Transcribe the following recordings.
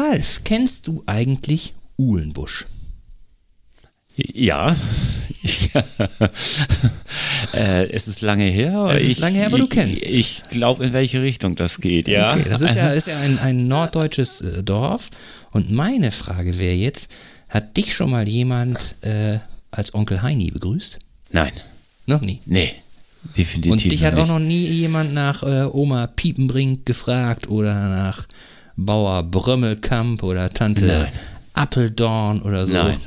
Ralf, kennst du eigentlich Uhlenbusch? Ja, äh, es ist lange her. Es ist lange her, aber du kennst Ich, ich glaube, in welche Richtung das geht, ja. Okay, das ist ja, ist ja ein, ein norddeutsches äh, Dorf. Und meine Frage wäre jetzt, hat dich schon mal jemand äh, als Onkel Heini begrüßt? Nein. Noch nie? Nee, definitiv Und dich hat nicht. auch noch nie jemand nach äh, Oma Piepenbrink gefragt oder nach Bauer Brömmelkamp oder Tante Nein. Appeldorn oder so? Nein.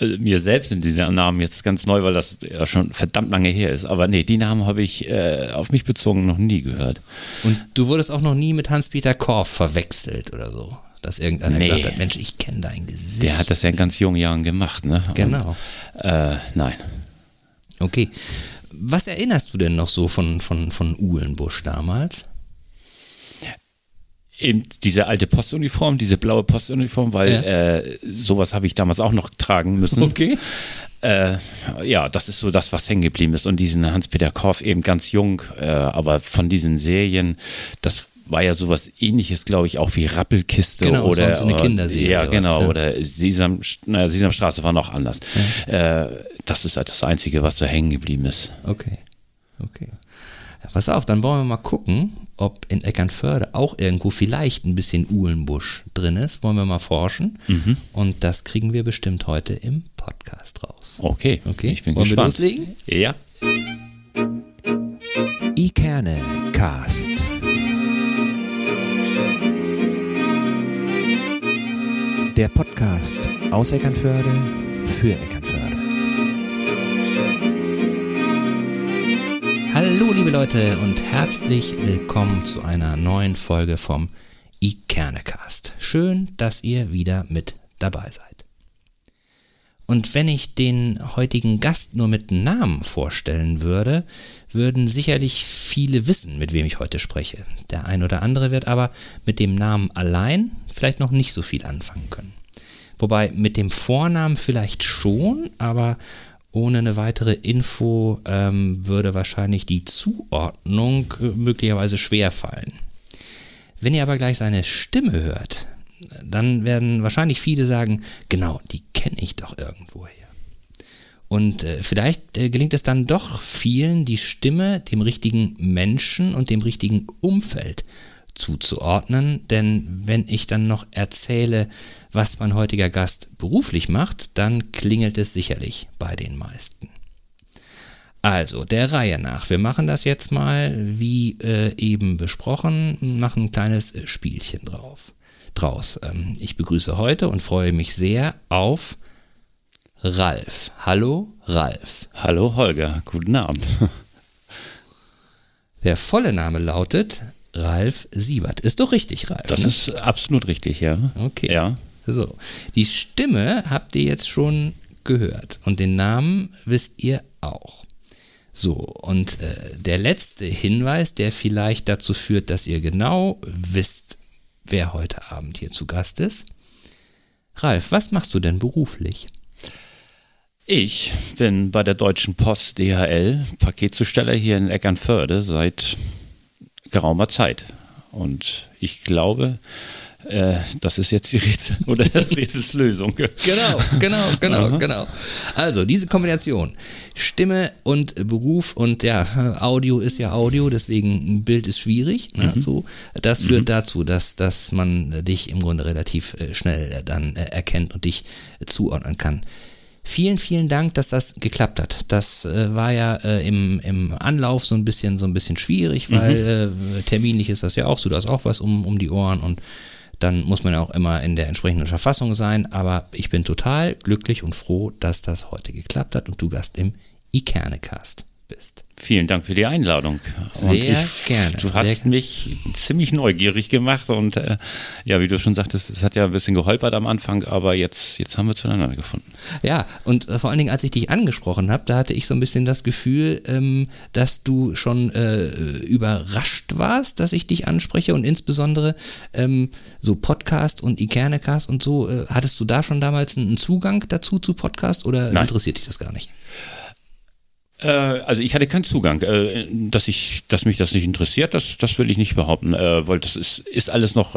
Äh, Mir selbst sind diese Namen jetzt ganz neu, weil das ja schon verdammt lange her ist. Aber nee, die Namen habe ich äh, auf mich bezogen noch nie gehört. Und du wurdest auch noch nie mit Hans-Peter Korff verwechselt oder so? Dass irgendeiner Nee. gesagt hat, Mensch, ich kenne dein Gesicht. Der hat das ja in ganz jungen Jahren gemacht, ne? Genau. Und, äh, nein. Okay. Was erinnerst du denn noch so von, von, von Uhlenbusch damals? Eben diese alte Postuniform, diese blaue Postuniform, weil Ja. äh, sowas habe ich damals auch noch tragen müssen. Okay. Äh, ja, das ist so das, was hängen geblieben ist. Und diesen Hans-Peter Korff eben ganz jung, äh, aber von diesen Serien, das war ja sowas ähnliches, glaube ich, auch wie Rappelkiste Genau, oder so eine Kinderserie Ja, oder genau. was, ja. Oder Sesam, naja, Sesamstraße war noch anders. Äh, das ist halt das Einzige, was so hängen geblieben ist. Okay. Okay. Ja, pass auf, dann wollen wir mal gucken, ob in Eckernförde auch irgendwo vielleicht ein bisschen Uhlenbusch drin ist. Wollen wir mal forschen. Mhm. Und das kriegen wir bestimmt heute im Podcast raus. Okay, Okay, ich bin wollen wir gespannt. loslegen? Ja. Ikerne Cast. Der Podcast aus Eckernförde für Eckernförde. Hallo liebe Leute und herzlich willkommen zu einer neuen Folge vom Ikernecast. Schön, dass ihr wieder mit dabei seid. Und wenn ich den heutigen Gast nur mit Namen vorstellen würde, würden sicherlich viele wissen, mit wem ich heute spreche. Der ein oder andere wird aber mit dem Namen allein vielleicht noch nicht so viel anfangen können. Wobei mit dem Vornamen vielleicht schon, aber ohne eine weitere Info ähm, würde wahrscheinlich die Zuordnung äh, möglicherweise schwer fallen. Wenn ihr aber gleich seine Stimme hört, dann werden wahrscheinlich viele sagen, genau, die kenne ich doch irgendwoher. Und äh, vielleicht äh, gelingt es dann doch vielen, die Stimme dem richtigen Menschen und dem richtigen Umfeld zuzuordnen. Denn wenn ich dann noch erzähle, was mein heutiger Gast beruflich macht, dann klingelt es sicherlich bei den meisten. Also, der Reihe nach. Wir machen das jetzt mal, wie äh, eben besprochen, machen ein kleines äh, Spielchen drauf, draus. Ähm, ich begrüße heute und freue mich sehr auf Ralf. Hallo, Ralf. Hallo Holger, guten Abend. Der volle Name lautet Ralf Siebert. Ist doch richtig, Ralf. Das ne? ist absolut richtig, ja. Okay. Ja. So, die Stimme habt ihr jetzt schon gehört und den Namen wisst ihr auch. So, und äh, der letzte Hinweis, der vielleicht dazu führt, dass ihr genau wisst, wer heute Abend hier zu Gast ist. Ralf, was machst du denn beruflich? Ich bin bei der Deutschen Post DHL Paketzusteller hier in Eckernförde seit geraumer Zeit. Und ich glaube, äh, das ist jetzt die Rätsel oder das Rätselslösung. Genau, genau, genau, genau. Also diese Kombination, Stimme und Beruf und ja, Audio ist ja Audio, deswegen ein Bild ist schwierig. Ne, so, das führt dazu, dass, dass man dich im Grunde relativ äh, schnell dann äh, erkennt und dich zuordnen kann. Vielen, vielen Dank, dass das geklappt hat. Das äh, war ja äh, im, im Anlauf so ein bisschen so ein bisschen schwierig, weil äh, terminlich ist das ja auch so, du hast auch was um, um die Ohren und dann muss man ja auch immer in der entsprechenden Verfassung sein. Aber ich bin total glücklich und froh, dass das heute geklappt hat und du Gast im Ikernecast bist. Vielen Dank für die Einladung. Sehr ich, gerne, Du hast mich ziemlich neugierig gemacht und äh, ja, wie du schon sagtest, es hat ja ein bisschen geholpert am Anfang, aber jetzt, jetzt haben wir zueinander gefunden. Ja, und äh, vor allen Dingen, als ich dich angesprochen habe, da hatte ich so ein bisschen das Gefühl, ähm, dass du schon äh, überrascht warst, dass ich dich anspreche und insbesondere ähm, so Podcast und Ikernecast und so. Äh, hattest du da schon damals einen Zugang dazu zu Podcast oder Nein. interessiert dich das gar nicht? Äh, also ich hatte keinen Zugang. Äh, dass, ich, dass mich das nicht interessiert, das, das will ich nicht behaupten. Äh, weil das ist, ist alles noch,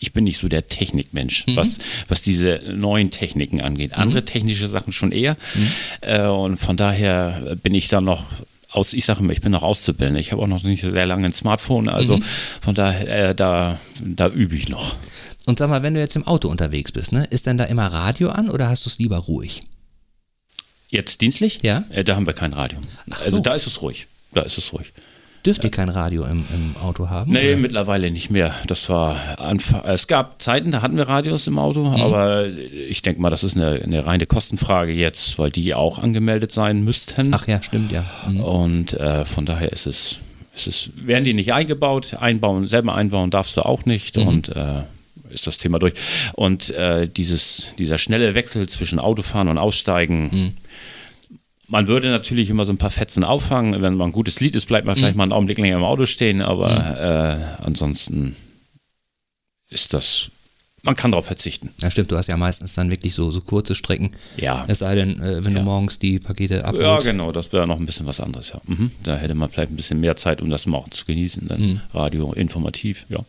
ich bin nicht so der Technikmensch, mhm. was, was diese neuen Techniken angeht. Andere mhm. technische Sachen schon eher. Mhm. und von daher bin ich da noch aus, ich sage immer, ich bin noch auszubilden. Ich habe auch noch nicht sehr lange ein Smartphone, also mhm. von daher, da, da übe ich noch. Und sag mal, wenn du jetzt im Auto unterwegs bist, ne, ist denn da immer Radio an oder hast du es lieber ruhig? Jetzt dienstlich? Ja. Äh, da haben wir kein Radio. Ach also da ist es ruhig. Da ist es ruhig. Dürft ihr kein Radio im, im Auto haben? Nee, oder? mittlerweile nicht mehr. Das war Anfang, es gab Zeiten, da hatten wir Radios im Auto, mhm. aber ich denke mal, das ist eine, eine, reine Kostenfrage jetzt, weil die auch angemeldet sein müssten. Ach ja, stimmt, ja. Mhm. Und äh, von daher ist es, ist es, werden die nicht eingebaut, einbauen, selber einbauen darfst du auch nicht mhm. und äh, ist das Thema durch. Und äh, dieses, dieser schnelle Wechsel zwischen Autofahren und Aussteigen, mhm. Man würde natürlich immer so ein paar Fetzen auffangen. Wenn man ein gutes Lied ist, bleibt man vielleicht mhm. mal einen Augenblick länger im Auto stehen, aber mhm. äh, ansonsten ist das man kann darauf verzichten. Ja, stimmt. Du hast ja meistens dann wirklich so, so kurze Strecken. Ja. Es sei denn, äh, wenn ja. du morgens die Pakete abholst. Ja, genau. Das wäre noch ein bisschen was anderes, ja. Mhm. Da hätte man vielleicht ein bisschen mehr Zeit, um das morgen zu genießen. Dann mhm. Radio informativ, ja.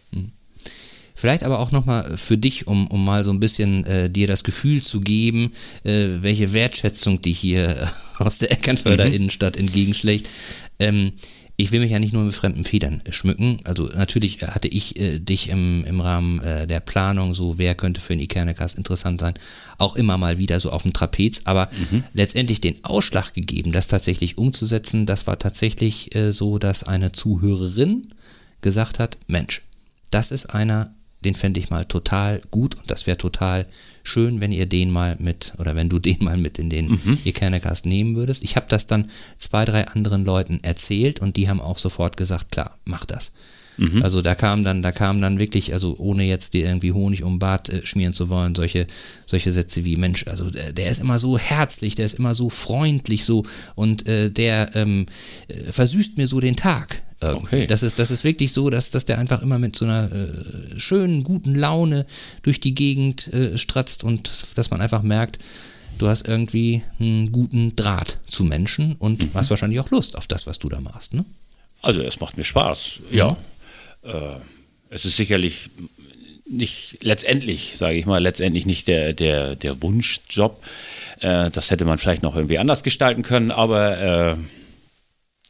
Vielleicht aber auch nochmal für dich, um, um mal so ein bisschen äh, dir das Gefühl zu geben, äh, welche Wertschätzung dich hier aus der Eckernförder mhm. Innenstadt entgegenschlägt. Ähm, ich will mich ja nicht nur mit fremden Federn schmücken. Also natürlich hatte ich äh, dich im, im Rahmen äh, der Planung, so wer könnte für einen Ikernekast interessant sein, auch immer mal wieder so auf dem Trapez. Aber mhm. letztendlich den Ausschlag gegeben, das tatsächlich umzusetzen, das war tatsächlich äh, so, dass eine Zuhörerin gesagt hat, Mensch, das ist einer, den fände ich mal total gut und das wäre total schön, wenn ihr den mal mit oder wenn du den mal mit in den mhm. Nehmen würdest. Ich habe das dann zwei, drei anderen Leuten erzählt und die haben auch sofort gesagt, klar, mach das. Mhm. Also da kam dann, da kam dann wirklich, also ohne jetzt dir irgendwie Honig um Bart äh, schmieren zu wollen, solche, solche Sätze wie Mensch, also der, der, ist immer so herzlich, der ist immer so freundlich so und äh, der ähm, äh, versüßt mir so den Tag. Okay. Das ist, das ist wirklich so, dass, dass der einfach immer mit so einer äh, schönen, guten Laune durch die Gegend äh, stratzt und dass man einfach merkt, du hast irgendwie einen guten Draht zu Menschen und mhm. hast wahrscheinlich auch Lust auf das, was du da machst. Ne? Also es macht mir Spaß, ja. ja. Äh, es ist sicherlich nicht letztendlich, sage ich mal, letztendlich nicht der, der, der Wunschjob. Äh, das hätte man vielleicht noch irgendwie anders gestalten können, aber äh,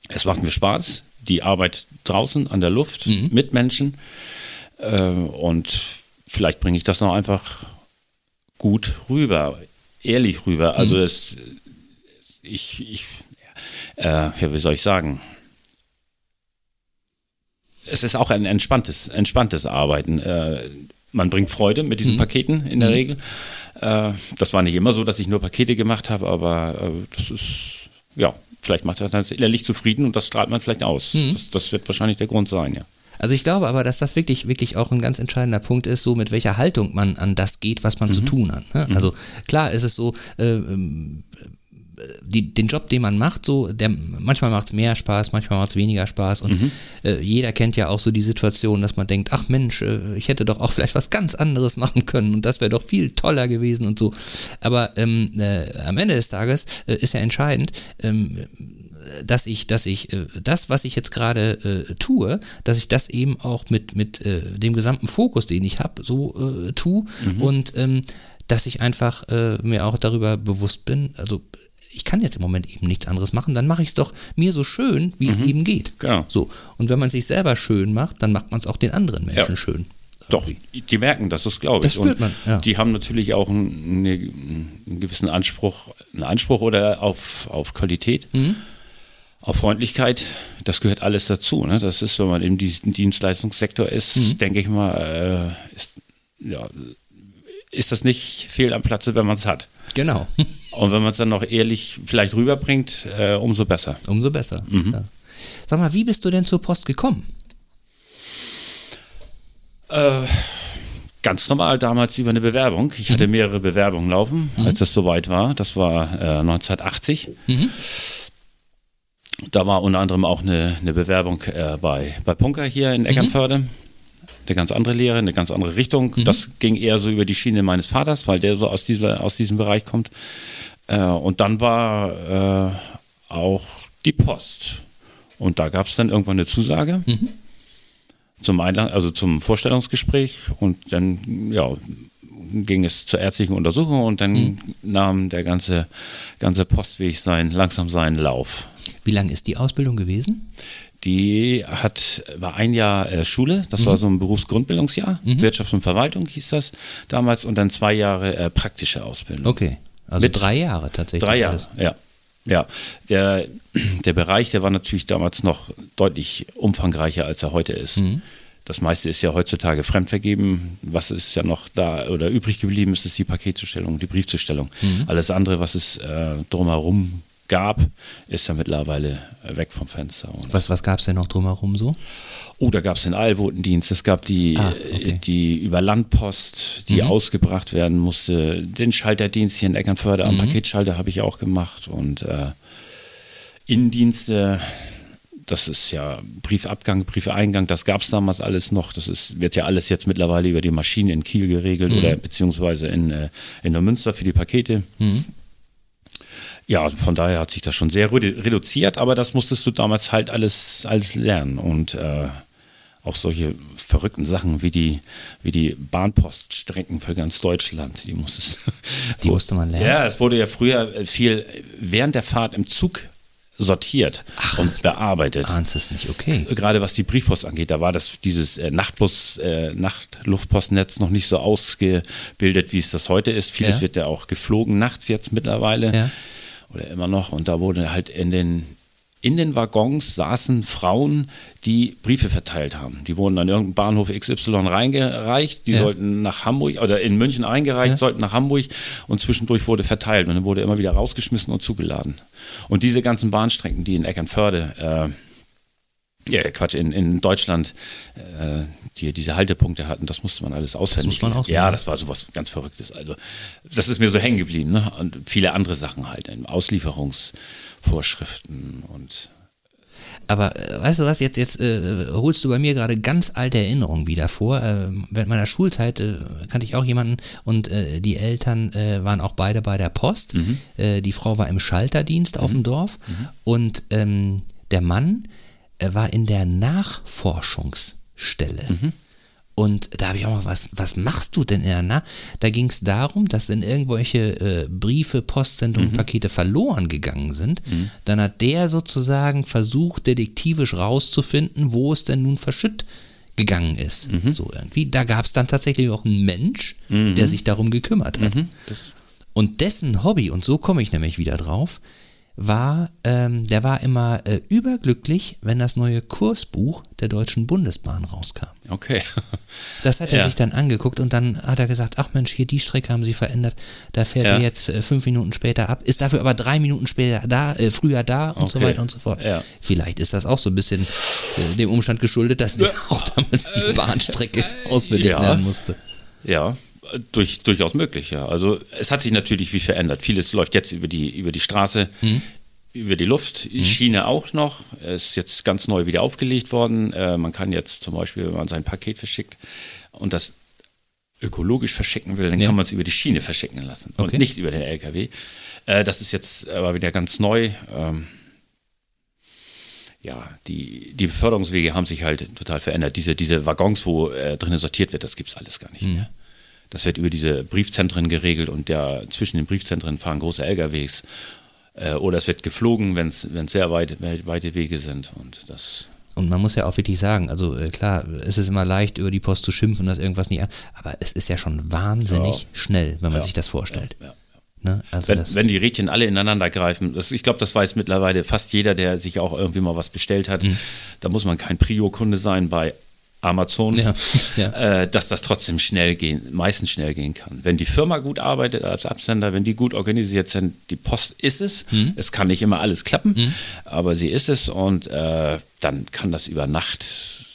es macht mir Spaß die Arbeit draußen an der Luft mhm. mit Menschen. Äh, und vielleicht bringe ich das noch einfach gut rüber, ehrlich rüber. Also mhm. es, ich, ich äh, ja, wie soll ich sagen? Es ist auch ein entspanntes, entspanntes Arbeiten. Äh, man bringt Freude mit diesen mhm. Paketen in der mhm. Regel. Äh, das war nicht immer so, dass ich nur Pakete gemacht habe, aber äh, das ist, ja, vielleicht macht er dann innerlich zufrieden und das strahlt man vielleicht aus. Mhm. Das, das, wird wahrscheinlich der Grund sein, ja. Also ich glaube aber, dass das wirklich, wirklich auch ein ganz entscheidender Punkt ist, so mit welcher Haltung man an das geht, was man mhm. zu tun hat. Ne? Mhm. Also klar ist es so, äh, ähm, die, den Job, den man macht, so, der manchmal macht es mehr Spaß, manchmal macht es weniger Spaß. Und mhm. äh, jeder kennt ja auch so die Situation, dass man denkt, ach Mensch, äh, ich hätte doch auch vielleicht was ganz anderes machen können und das wäre doch viel toller gewesen und so. Aber ähm, äh, am Ende des Tages äh, ist ja entscheidend, ähm, dass ich, dass ich äh, das, was ich jetzt gerade äh, tue, dass ich das eben auch mit, mit äh, dem gesamten Fokus, den ich habe, so äh, tue mhm. und ähm, dass ich einfach äh, mir auch darüber bewusst bin, also ich kann jetzt im Moment eben nichts anderes machen, dann mache ich es doch mir so schön, wie es mhm. eben geht. Genau. So. Und wenn man sich selber schön macht, dann macht man es auch den anderen Menschen ja. schön. Doch, die merken das, das glaube ich. Das spürt man, ja. Die haben natürlich auch einen, einen, gewissen Anspruch, einen Anspruch oder auf, auf Qualität, mhm. auf Freundlichkeit. Das gehört alles dazu. Ne? Das ist, wenn man diesem Dienstleistungssektor ist, mhm. denke ich mal, äh, ist, ja, ist das nicht fehl am Platze, wenn man es hat. Genau. Und wenn man es dann noch ehrlich vielleicht rüberbringt, äh, umso besser. Umso besser. Mhm. Ja. Sag mal, wie bist du denn zur Post gekommen? Äh, ganz normal, damals über eine Bewerbung. Ich mhm. hatte mehrere Bewerbungen laufen, mhm. als das soweit war. Das war äh, 1980. Mhm. Da war unter anderem auch eine, eine Bewerbung äh, bei, bei Punker hier in mhm. Eckernförde eine ganz andere Lehre, eine ganz andere Richtung. Mhm. Das ging eher so über die Schiene meines Vaters, weil der so aus, dieser, aus diesem Bereich kommt. Äh, und dann war äh, auch die Post. Und da gab es dann irgendwann eine Zusage Mhm. zum Einlang also zum Vorstellungsgespräch und dann ja, ging es zur ärztlichen Untersuchung und dann Mhm. nahm der ganze, ganze Postweg sein, langsam seinen Lauf. Wie lang ist die Ausbildung gewesen? Die hat, war ein Jahr äh, Schule, das Mhm. war so ein Berufsgrundbildungsjahr, Wirtschaft und Verwaltung hieß das damals und dann zwei Jahre äh, praktische Ausbildung. Okay, also Mit- drei Jahre tatsächlich. Drei Jahre, ja. Ja, der, der Bereich, der war natürlich damals noch deutlich umfangreicher, als er heute ist. Mhm. Das meiste ist ja heutzutage fremdvergeben. Was ist ja noch da oder übrig geblieben ist, ist die Paketzustellung, die Briefzustellung. Mhm. Alles andere, was es äh, drumherum gab, ist ja mittlerweile äh, weg vom Fenster. Und Was, was gab es denn noch drumherum so? Oh, da gab es den Eilbotendienst, es gab die, Ah, äh, okay. die Überlandpost, die ausgebracht werden musste, den Schalterdienst hier in Eckernförde am Paketschalter habe ich auch gemacht und äh, Innendienste, das ist ja Briefabgang, Briefeingang, das gab es damals alles noch. Das ist, wird ja alles jetzt mittlerweile über die Maschine in Kiel geregelt oder beziehungsweise in, äh, in der Münster für die Pakete. Ja, von daher hat sich das schon sehr redu- reduziert, aber das musstest du damals halt alles, alles lernen. Und äh, auch solche verrückten Sachen wie die, wie die Bahnpoststrecken für ganz Deutschland, die musstest Die musste man lernen? Ja, es wurde ja früher viel während der Fahrt im Zug sortiert und bearbeitet. Ahnst es nicht, okay. Gerade was die Briefpost angeht, da war das dieses äh, Nachtbus, äh, Nachtluftpostnetz noch nicht so ausgebildet, wie es das heute ist. Vieles Ja. wird ja auch geflogen nachts jetzt mittlerweile Ja. Oder immer noch. Und da wurde halt in den in den Waggons saßen Frauen, die Briefe verteilt haben. Die wurden an irgendeinen Bahnhof XY reingereicht, die Ja. sollten nach Hamburg oder in München eingereicht, Ja. sollten nach Hamburg und zwischendurch wurde verteilt und dann wurde immer wieder rausgeschmissen und zugeladen. Und diese ganzen Bahnstrecken, die in Eckernförde, äh, ja, Quatsch, in, in Deutschland, äh, die diese Haltepunkte hatten, das musste man alles auswendig muss man lernen. auswendig. Ja, das war sowas ganz Verrücktes. Also, das ist mir so hängen geblieben. Ne? Und viele andere Sachen halt, in Auslieferungsvorschriften und Aber äh, weißt du was, jetzt, jetzt äh, holst du bei mir gerade ganz alte Erinnerungen wieder vor. Äh, während meiner Schulzeit äh, kannte ich auch jemanden und äh, die Eltern äh, waren auch beide bei der Post. Äh, die Frau war im Schalterdienst auf dem Dorf und ähm, der Mann äh, war in der Nachforschungsstelle. Und da habe ich auch mal, was, was machst du denn in der Nacht? Da ging es darum, dass wenn irgendwelche äh, Briefe, Postsendungen, Pakete verloren gegangen sind, dann hat der sozusagen versucht, detektivisch rauszufinden, wo es denn nun verschütt gegangen ist. So irgendwie. Da gab es dann tatsächlich auch einen Mensch, der sich darum gekümmert hat. Und dessen Hobby, und so komme ich nämlich wieder drauf, war, ähm, der war immer äh, überglücklich, wenn das neue Kursbuch der Deutschen Bundesbahn rauskam. okay. Das hat er Ja. sich dann angeguckt und dann hat er gesagt, ach Mensch, hier die Strecke haben sie verändert, da fährt Ja. er jetzt äh, fünf Minuten später ab, ist dafür aber drei Minuten später da, äh, früher da und so Okay. weiter und so fort. Ja. Vielleicht ist das auch so ein bisschen äh, dem Umstand geschuldet, dass er auch damals die Bahnstrecke auswendig lernen musste. Ja, durch, durchaus möglich, ja. Also es hat sich natürlich wie verändert. Vieles läuft jetzt über die, über die Straße, über die Luft, Schiene auch noch. Ist jetzt ganz neu wieder aufgelegt worden. Äh, man kann jetzt zum Beispiel, wenn man sein Paket verschickt und das ökologisch verschicken will, dann Ja. kann man es über die Schiene verschicken lassen Okay. und nicht über den LKW. Äh, das ist jetzt aber wieder ganz neu. Ähm, ja, die, die Beförderungswege haben sich halt total verändert. Diese, diese Waggons, wo äh, drinnen sortiert wird, das gibt es alles gar nicht mehr. Das wird über diese Briefzentren geregelt und ja, zwischen den Briefzentren fahren große LKWs. Äh, oder es wird geflogen, wenn es sehr weit, weit, weite Wege sind. Und das Und man muss ja auch wirklich sagen, also äh, klar, es ist immer leicht, über die Post zu schimpfen, dass irgendwas nicht an, aber es ist ja schon wahnsinnig Ja. schnell, wenn man Ja. sich das vorstellt. Ja. Ne? Also Wenn, das, wenn die Rädchen alle ineinander greifen, das, ich glaube, das weiß mittlerweile fast jeder, der sich auch irgendwie mal was bestellt hat. Mhm. Da muss man kein Prio-Kunde sein bei Amazon, Ja, ja. Äh, dass das trotzdem schnell gehen, meistens schnell gehen kann. Wenn die Firma gut arbeitet als Absender, wenn die gut organisiert sind, die Post ist es. Mhm. Es kann nicht immer alles klappen, aber sie ist es und äh, dann kann das über Nacht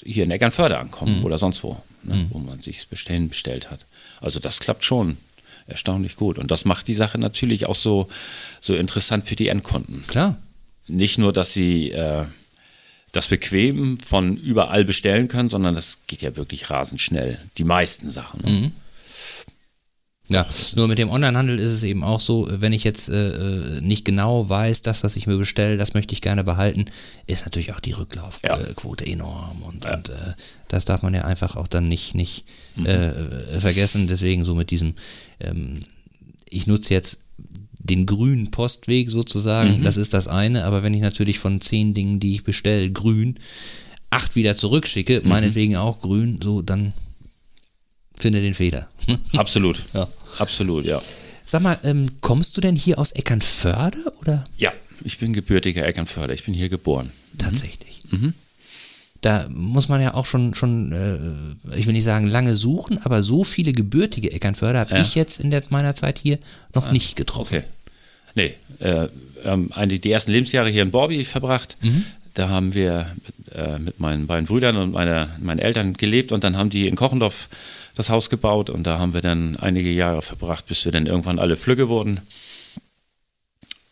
hier in Eckernförde ankommen Mhm. oder sonst wo, ne, wo man sich bestellen bestellt hat. Also das klappt schon erstaunlich gut und das macht die Sache natürlich auch so, so interessant für die Endkunden klar. nicht nur, dass sie äh, das bequem von überall bestellen können, sondern das geht ja wirklich rasend schnell. Die meisten Sachen. Ne? Ja, nur mit dem Onlinehandel ist es eben auch so, wenn ich jetzt äh, nicht genau weiß, das, was ich mir bestelle, das möchte ich gerne behalten, ist natürlich auch die Rücklaufquote ja. enorm und, ja. und äh, das darf man ja einfach auch dann nicht, nicht mhm. äh, vergessen. Deswegen so mit diesem, ähm, ich nutze jetzt den grünen Postweg sozusagen, mhm. das ist das eine, aber wenn ich natürlich von zehn Dingen, die ich bestelle, grün, acht wieder zurückschicke, mhm. meinetwegen auch grün, so dann finde den Fehler. Absolut. ja. Absolut, ja. Sag mal, ähm, kommst du denn hier aus Eckernförde oder? Ja, ich bin gebürtiger Eckernförde. Ich bin hier geboren. Mhm. Tatsächlich. Mhm. Da muss man ja auch schon, schon äh, ich will nicht sagen lange suchen, aber so viele gebürtige Eckernförde habe ja. ich jetzt in der, meiner Zeit hier noch ah, nicht getroffen. Okay. Nee, äh, ähm, die ersten Lebensjahre hier in Borby verbracht. Mhm. Da haben wir mit, äh, mit, meinen beiden Brüdern und meine, meinen Eltern gelebt und dann haben die in Kochendorf das Haus gebaut und da haben wir dann einige Jahre verbracht, bis wir dann irgendwann alle Flügge wurden.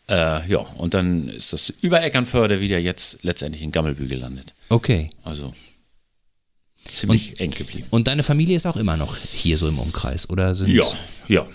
Äh, ja, und dann ist das über Eckernförde wieder jetzt letztendlich in Gammelbü gelandet. Okay. Also ziemlich und, eng geblieben. Und deine Familie ist auch immer noch hier so im Umkreis, oder? Sind ja, ja.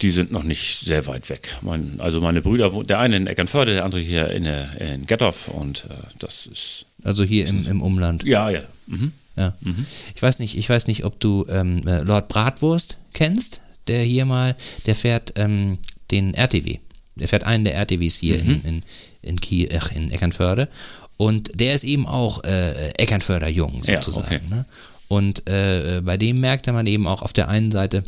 Die sind noch nicht sehr weit weg. Mein, also meine Brüder, der eine in Eckernförde, der andere hier in, in Gettorf und äh, das ist. Also hier im, im Umland. Ja, ja. Mhm. Ja. Mhm. Ich weiß nicht, ich weiß nicht, ob du ähm, äh, Lord Bratwurst kennst, der hier mal, der fährt ähm, den RTW. Der fährt einen der RTWs hier mhm. in, in, in, Kiel, ach, in Eckernförde. Und der ist eben auch äh, Eckernförder jung, sozusagen. Ja, okay. ne? Und äh, bei dem merkte man eben auch auf der einen Seite,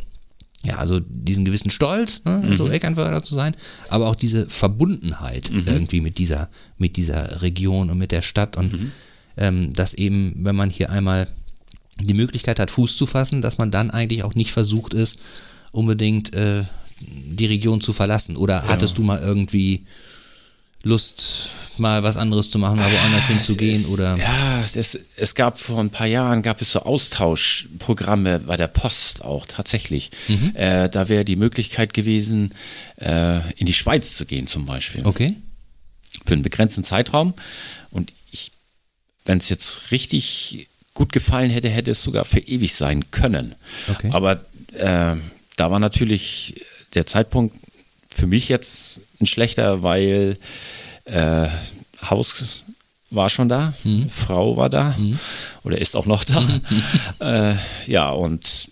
ja, also diesen gewissen Stolz, ne, mhm. so Eckernförder zu sein, aber auch diese Verbundenheit mhm. irgendwie mit dieser, mit dieser Region und mit der Stadt. Und mhm ähm, dass eben, wenn man hier einmal die Möglichkeit hat, Fuß zu fassen, dass man dann eigentlich auch nicht versucht ist, unbedingt äh, die Region zu verlassen. Oder ja. hattest du mal irgendwie Lust, mal was anderes zu machen, mal woanders hinzugehen? Ist, oder? Ja, das, es gab vor ein paar Jahren gab es so Austauschprogramme bei der Post auch tatsächlich. Mhm. Äh, da wäre die Möglichkeit gewesen, äh, in die Schweiz zu gehen zum Beispiel. Okay. Für einen begrenzten Zeitraum. Und wenn es jetzt richtig gut gefallen hätte, hätte es sogar für ewig sein können. Okay. Aber äh, da war natürlich der Zeitpunkt für mich jetzt ein schlechter, weil äh, Haus war schon da, mhm. Frau war da mhm. oder ist auch noch da. äh, ja, und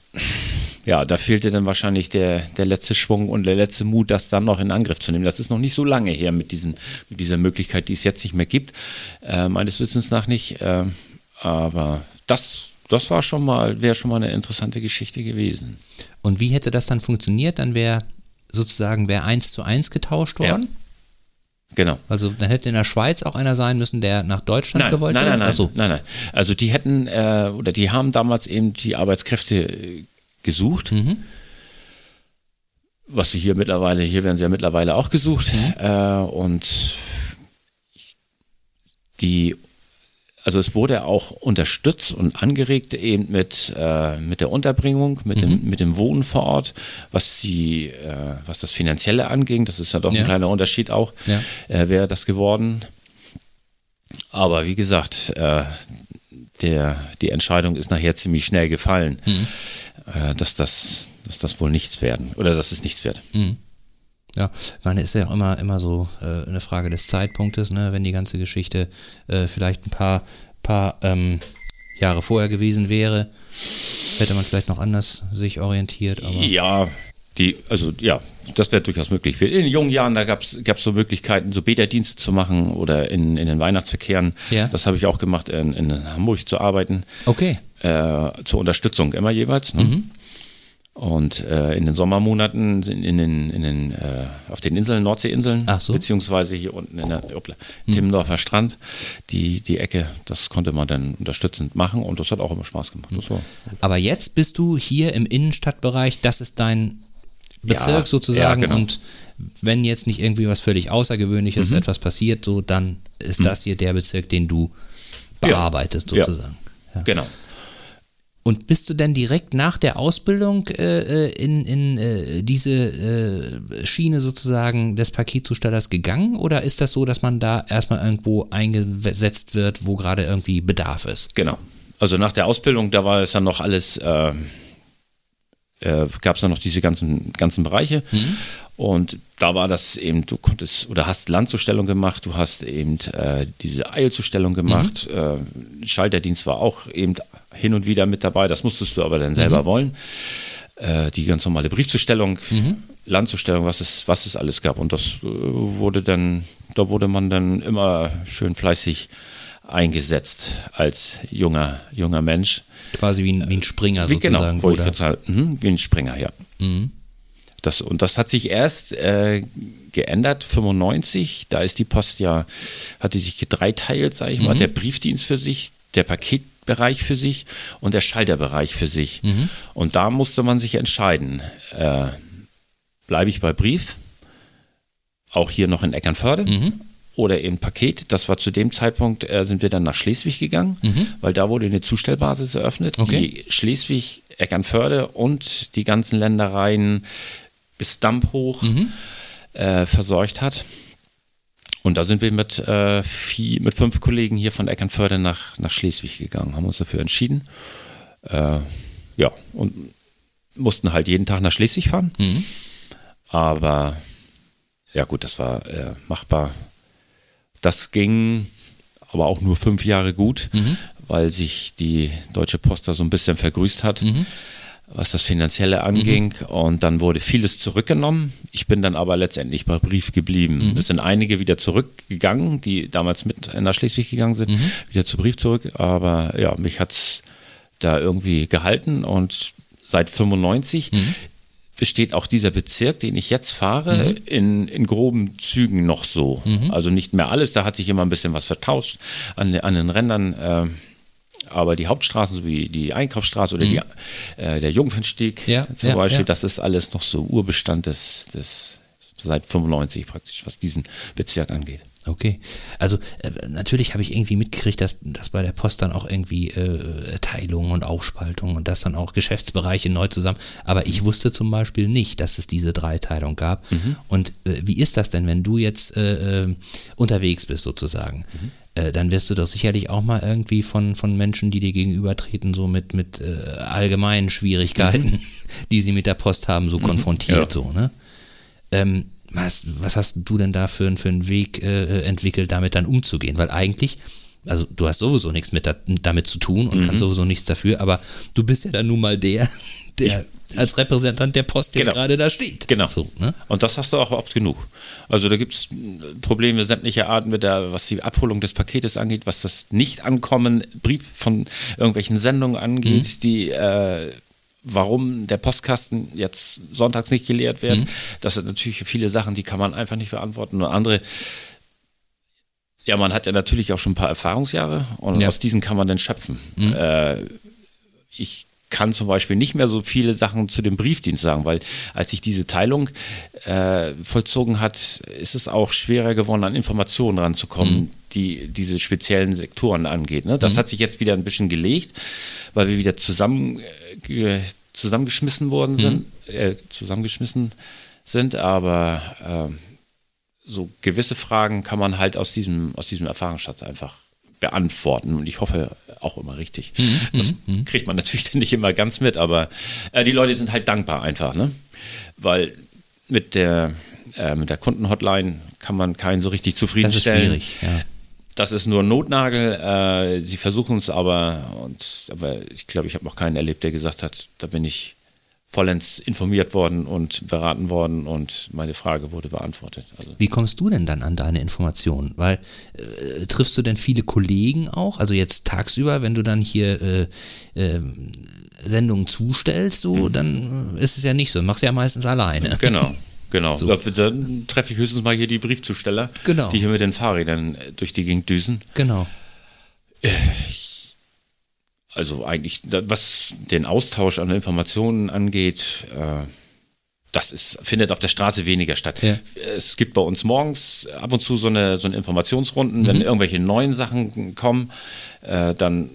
ja, da fehlte dann wahrscheinlich der, der letzte Schwung und der letzte Mut, das dann noch in Angriff zu nehmen. Das ist noch nicht so lange her mit, diesen, mit dieser Möglichkeit, die es jetzt nicht mehr gibt, äh, meines Wissens nach nicht. Äh, aber das, das war schon mal, wäre schon mal eine interessante Geschichte gewesen. Und wie hätte das dann funktioniert? Dann wäre sozusagen wäre eins zu eins getauscht worden? Ja. Genau. Also dann hätte in der Schweiz auch einer sein müssen, der nach Deutschland nein, gewollt nein, hätte? Nein, nein, nein, nein. Also die hätten äh, oder die haben damals eben die Arbeitskräfte gesucht. Mhm. Was sie hier mittlerweile, hier werden sie ja mittlerweile auch gesucht. Mhm. Äh, und die, also es wurde auch unterstützt und angeregt eben mit, äh, mit der Unterbringung, mit, mhm. dem, mit dem Wohnen vor Ort, was die, äh, was das Finanzielle anging. Das ist ja doch ja. ein kleiner Unterschied auch, ja. äh, wäre das geworden. Aber wie gesagt, äh, der, die Entscheidung ist nachher ziemlich schnell gefallen. Mhm äh, dass, das, dass das wohl nichts werden oder dass es nichts wird. Mhm. Ja, ich meine, ist ja auch immer, immer so äh, eine Frage des Zeitpunktes, ne? wenn die ganze Geschichte äh, vielleicht ein paar, paar ähm, Jahre vorher gewesen wäre, hätte man vielleicht noch anders sich orientiert. Aber ja, die, also ja, das wäre durchaus möglich. In jungen Jahren, da gab es so Möglichkeiten, so Beta-Dienste zu machen oder in, in den Weihnachtsverkehren. Ja. Das habe ich auch gemacht, in, in Hamburg zu arbeiten. Okay äh, zur Unterstützung immer jeweils. Ne? Mhm. Und äh, in den Sommermonaten sind in den, in den, äh, auf den Inseln, Nordseeinseln, so. beziehungsweise hier unten in der opla, mhm. Timmendorfer Strand, die, die Ecke, das konnte man dann unterstützend machen und das hat auch immer Spaß gemacht. Mhm. Aber jetzt bist du hier im Innenstadtbereich, das ist dein Bezirk ja, sozusagen ja, genau. und wenn jetzt nicht irgendwie was völlig Außergewöhnliches, mhm. etwas passiert, so dann ist mhm. das hier der Bezirk, den du bearbeitest ja, sozusagen. Genau. Und bist du denn direkt nach der Ausbildung äh, äh, in, in äh, diese äh, Schiene sozusagen des Paketzustellers gegangen oder ist das so, dass man da erstmal irgendwo eingesetzt wird, wo gerade irgendwie Bedarf ist? Genau. Also nach der Ausbildung, da war es dann noch alles, äh, gab es dann noch diese ganzen, ganzen Bereiche. Mhm. Und da war das eben, du konntest oder hast Landzustellung gemacht, du hast eben äh, diese Eilzustellung gemacht. Mhm. Äh, Schalterdienst war auch eben hin und wieder mit dabei, das musstest du aber dann selber mhm. wollen. Äh, die ganz normale Briefzustellung, mhm. Landzustellung, was es, was es alles gab. Und das äh, wurde dann, da wurde man dann immer schön fleißig eingesetzt als junger, junger Mensch. Quasi wie ein, wie ein Springer wie, genau, sozusagen. Genau, ich halt, mh, wie ein Springer, ja. Mhm. Das, und das hat sich erst äh, geändert, 95, da ist die Post ja, hat die sich gedreiteilt, sage ich mhm. mal, der Briefdienst für sich, der Paketbereich für sich und der Schalterbereich für sich. Mhm. Und da musste man sich entscheiden, äh, bleibe ich bei Brief, auch hier noch in Eckernförde, mhm oder eben Paket. Das war zu dem Zeitpunkt, äh, sind wir dann nach Schleswig gegangen, mhm. weil da wurde eine Zustellbasis eröffnet, okay. die Schleswig, Eckernförde und die ganzen Ländereien bis Damp hoch mhm. äh, versorgt hat. Und da sind wir mit, äh, vier, mit fünf Kollegen hier von Eckernförde nach, nach Schleswig gegangen, haben uns dafür entschieden. Äh, ja, und mussten halt jeden Tag nach Schleswig fahren. Mhm. Aber ja gut, das war äh, machbar das ging aber auch nur fünf Jahre gut, mhm. weil sich die Deutsche Post da so ein bisschen vergrüßt hat. Mhm was das Finanzielle anging. Mhm. Und dann wurde vieles zurückgenommen. Ich bin dann aber letztendlich bei Brief geblieben. Mhm. Es sind einige wieder zurückgegangen, die damals mit nach Schleswig gegangen sind, mhm. wieder zu Brief zurück. Aber ja, mich hat es da irgendwie gehalten und seit 95 mhm besteht auch dieser Bezirk, den ich jetzt fahre, mhm. in, in groben Zügen noch so. Mhm. Also nicht mehr alles, da hat sich immer ein bisschen was vertauscht an, an den Rändern. Äh, aber die Hauptstraßen, so wie die Einkaufsstraße oder mhm. die, äh, der Jungfernstieg ja, zum ja, Beispiel, ja. das ist alles noch so Urbestand des, des seit 95 praktisch, was diesen Bezirk angeht. Okay. Also äh, natürlich habe ich irgendwie mitgekriegt, dass, dass bei der Post dann auch irgendwie äh, Teilungen und Aufspaltungen und das dann auch Geschäftsbereiche neu zusammen. Aber ich wusste zum Beispiel nicht, dass es diese Dreiteilung gab. Mhm. Und äh, wie ist das denn, wenn du jetzt äh, äh unterwegs bist sozusagen? Mhm. Äh, dann wirst du doch sicherlich auch mal irgendwie von, von Menschen, die dir gegenübertreten, so mit, mit allgemeinen Schwierigkeiten, mhm. die sie mit der Post haben, so mhm. konfrontiert, ja. so, ne? Ähm, was, was hast du denn da für, für einen Weg äh, entwickelt, damit dann umzugehen? Weil eigentlich, also du hast sowieso nichts mit da, damit zu tun und mhm. kannst sowieso nichts dafür, aber du bist ja dann nun mal der, der ich, als Repräsentant der Post jetzt genau. gerade da steht. Genau. So, ne? Und das hast du auch oft genug. Also da gibt es Probleme sämtlicher Arten mit der, was die Abholung des Paketes angeht, was das Nicht-Ankommen, Brief von irgendwelchen Sendungen angeht, mhm. die äh, warum der Postkasten jetzt sonntags nicht geleert wird. Mhm. Das sind natürlich viele Sachen, die kann man einfach nicht beantworten. Und andere, ja, man hat ja natürlich auch schon ein paar Erfahrungsjahre und ja. aus diesen kann man dann schöpfen. Mhm. Äh, ich kann zum Beispiel nicht mehr so viele Sachen zu dem Briefdienst sagen, weil als sich diese Teilung äh, vollzogen hat, ist es auch schwerer geworden, an Informationen ranzukommen, mhm. die diese speziellen Sektoren angeht. Ne? Das mhm. hat sich jetzt wieder ein bisschen gelegt, weil wir wieder zusammen, äh, zusammengeschmissen worden mhm. sind, mhm. äh, zusammengeschmissen sind, aber äh, so gewisse Fragen kann man halt aus diesem, aus diesem Erfahrungsschatz einfach beantworten und ich hoffe auch immer richtig. Mhm. Das mhm. Mhm. kriegt man natürlich nicht immer ganz mit, aber äh, die Leute sind halt dankbar einfach, ne? Weil mit der, äh, mit der Kundenhotline kann man keinen so richtig zufriedenstellen. Das ist schwierig, ja. Das ist nur ein Notnagel. Äh, sie versuchen es aber, und, aber ich glaube, ich habe noch keinen erlebt, der gesagt hat, da bin ich vollends informiert worden und beraten worden und meine Frage wurde beantwortet. Also Wie kommst du denn dann an deine Informationen? Weil äh, triffst du denn viele Kollegen auch? Also jetzt tagsüber, wenn du dann hier äh, äh, Sendungen zustellst, so, mhm. dann ist es ja nicht so. Du machst ja meistens alleine. Genau. Genau, so. dann treffe ich höchstens mal hier die Briefzusteller, genau. die hier mit den Fahrrädern durch die Gegend düsen. Genau. Äh, also eigentlich, was den Austausch an Informationen angeht, äh, das ist, findet auf der Straße weniger statt. Ja. Es gibt bei uns morgens ab und zu so eine, so eine Informationsrunden, mhm. wenn irgendwelche neuen Sachen kommen, äh, dann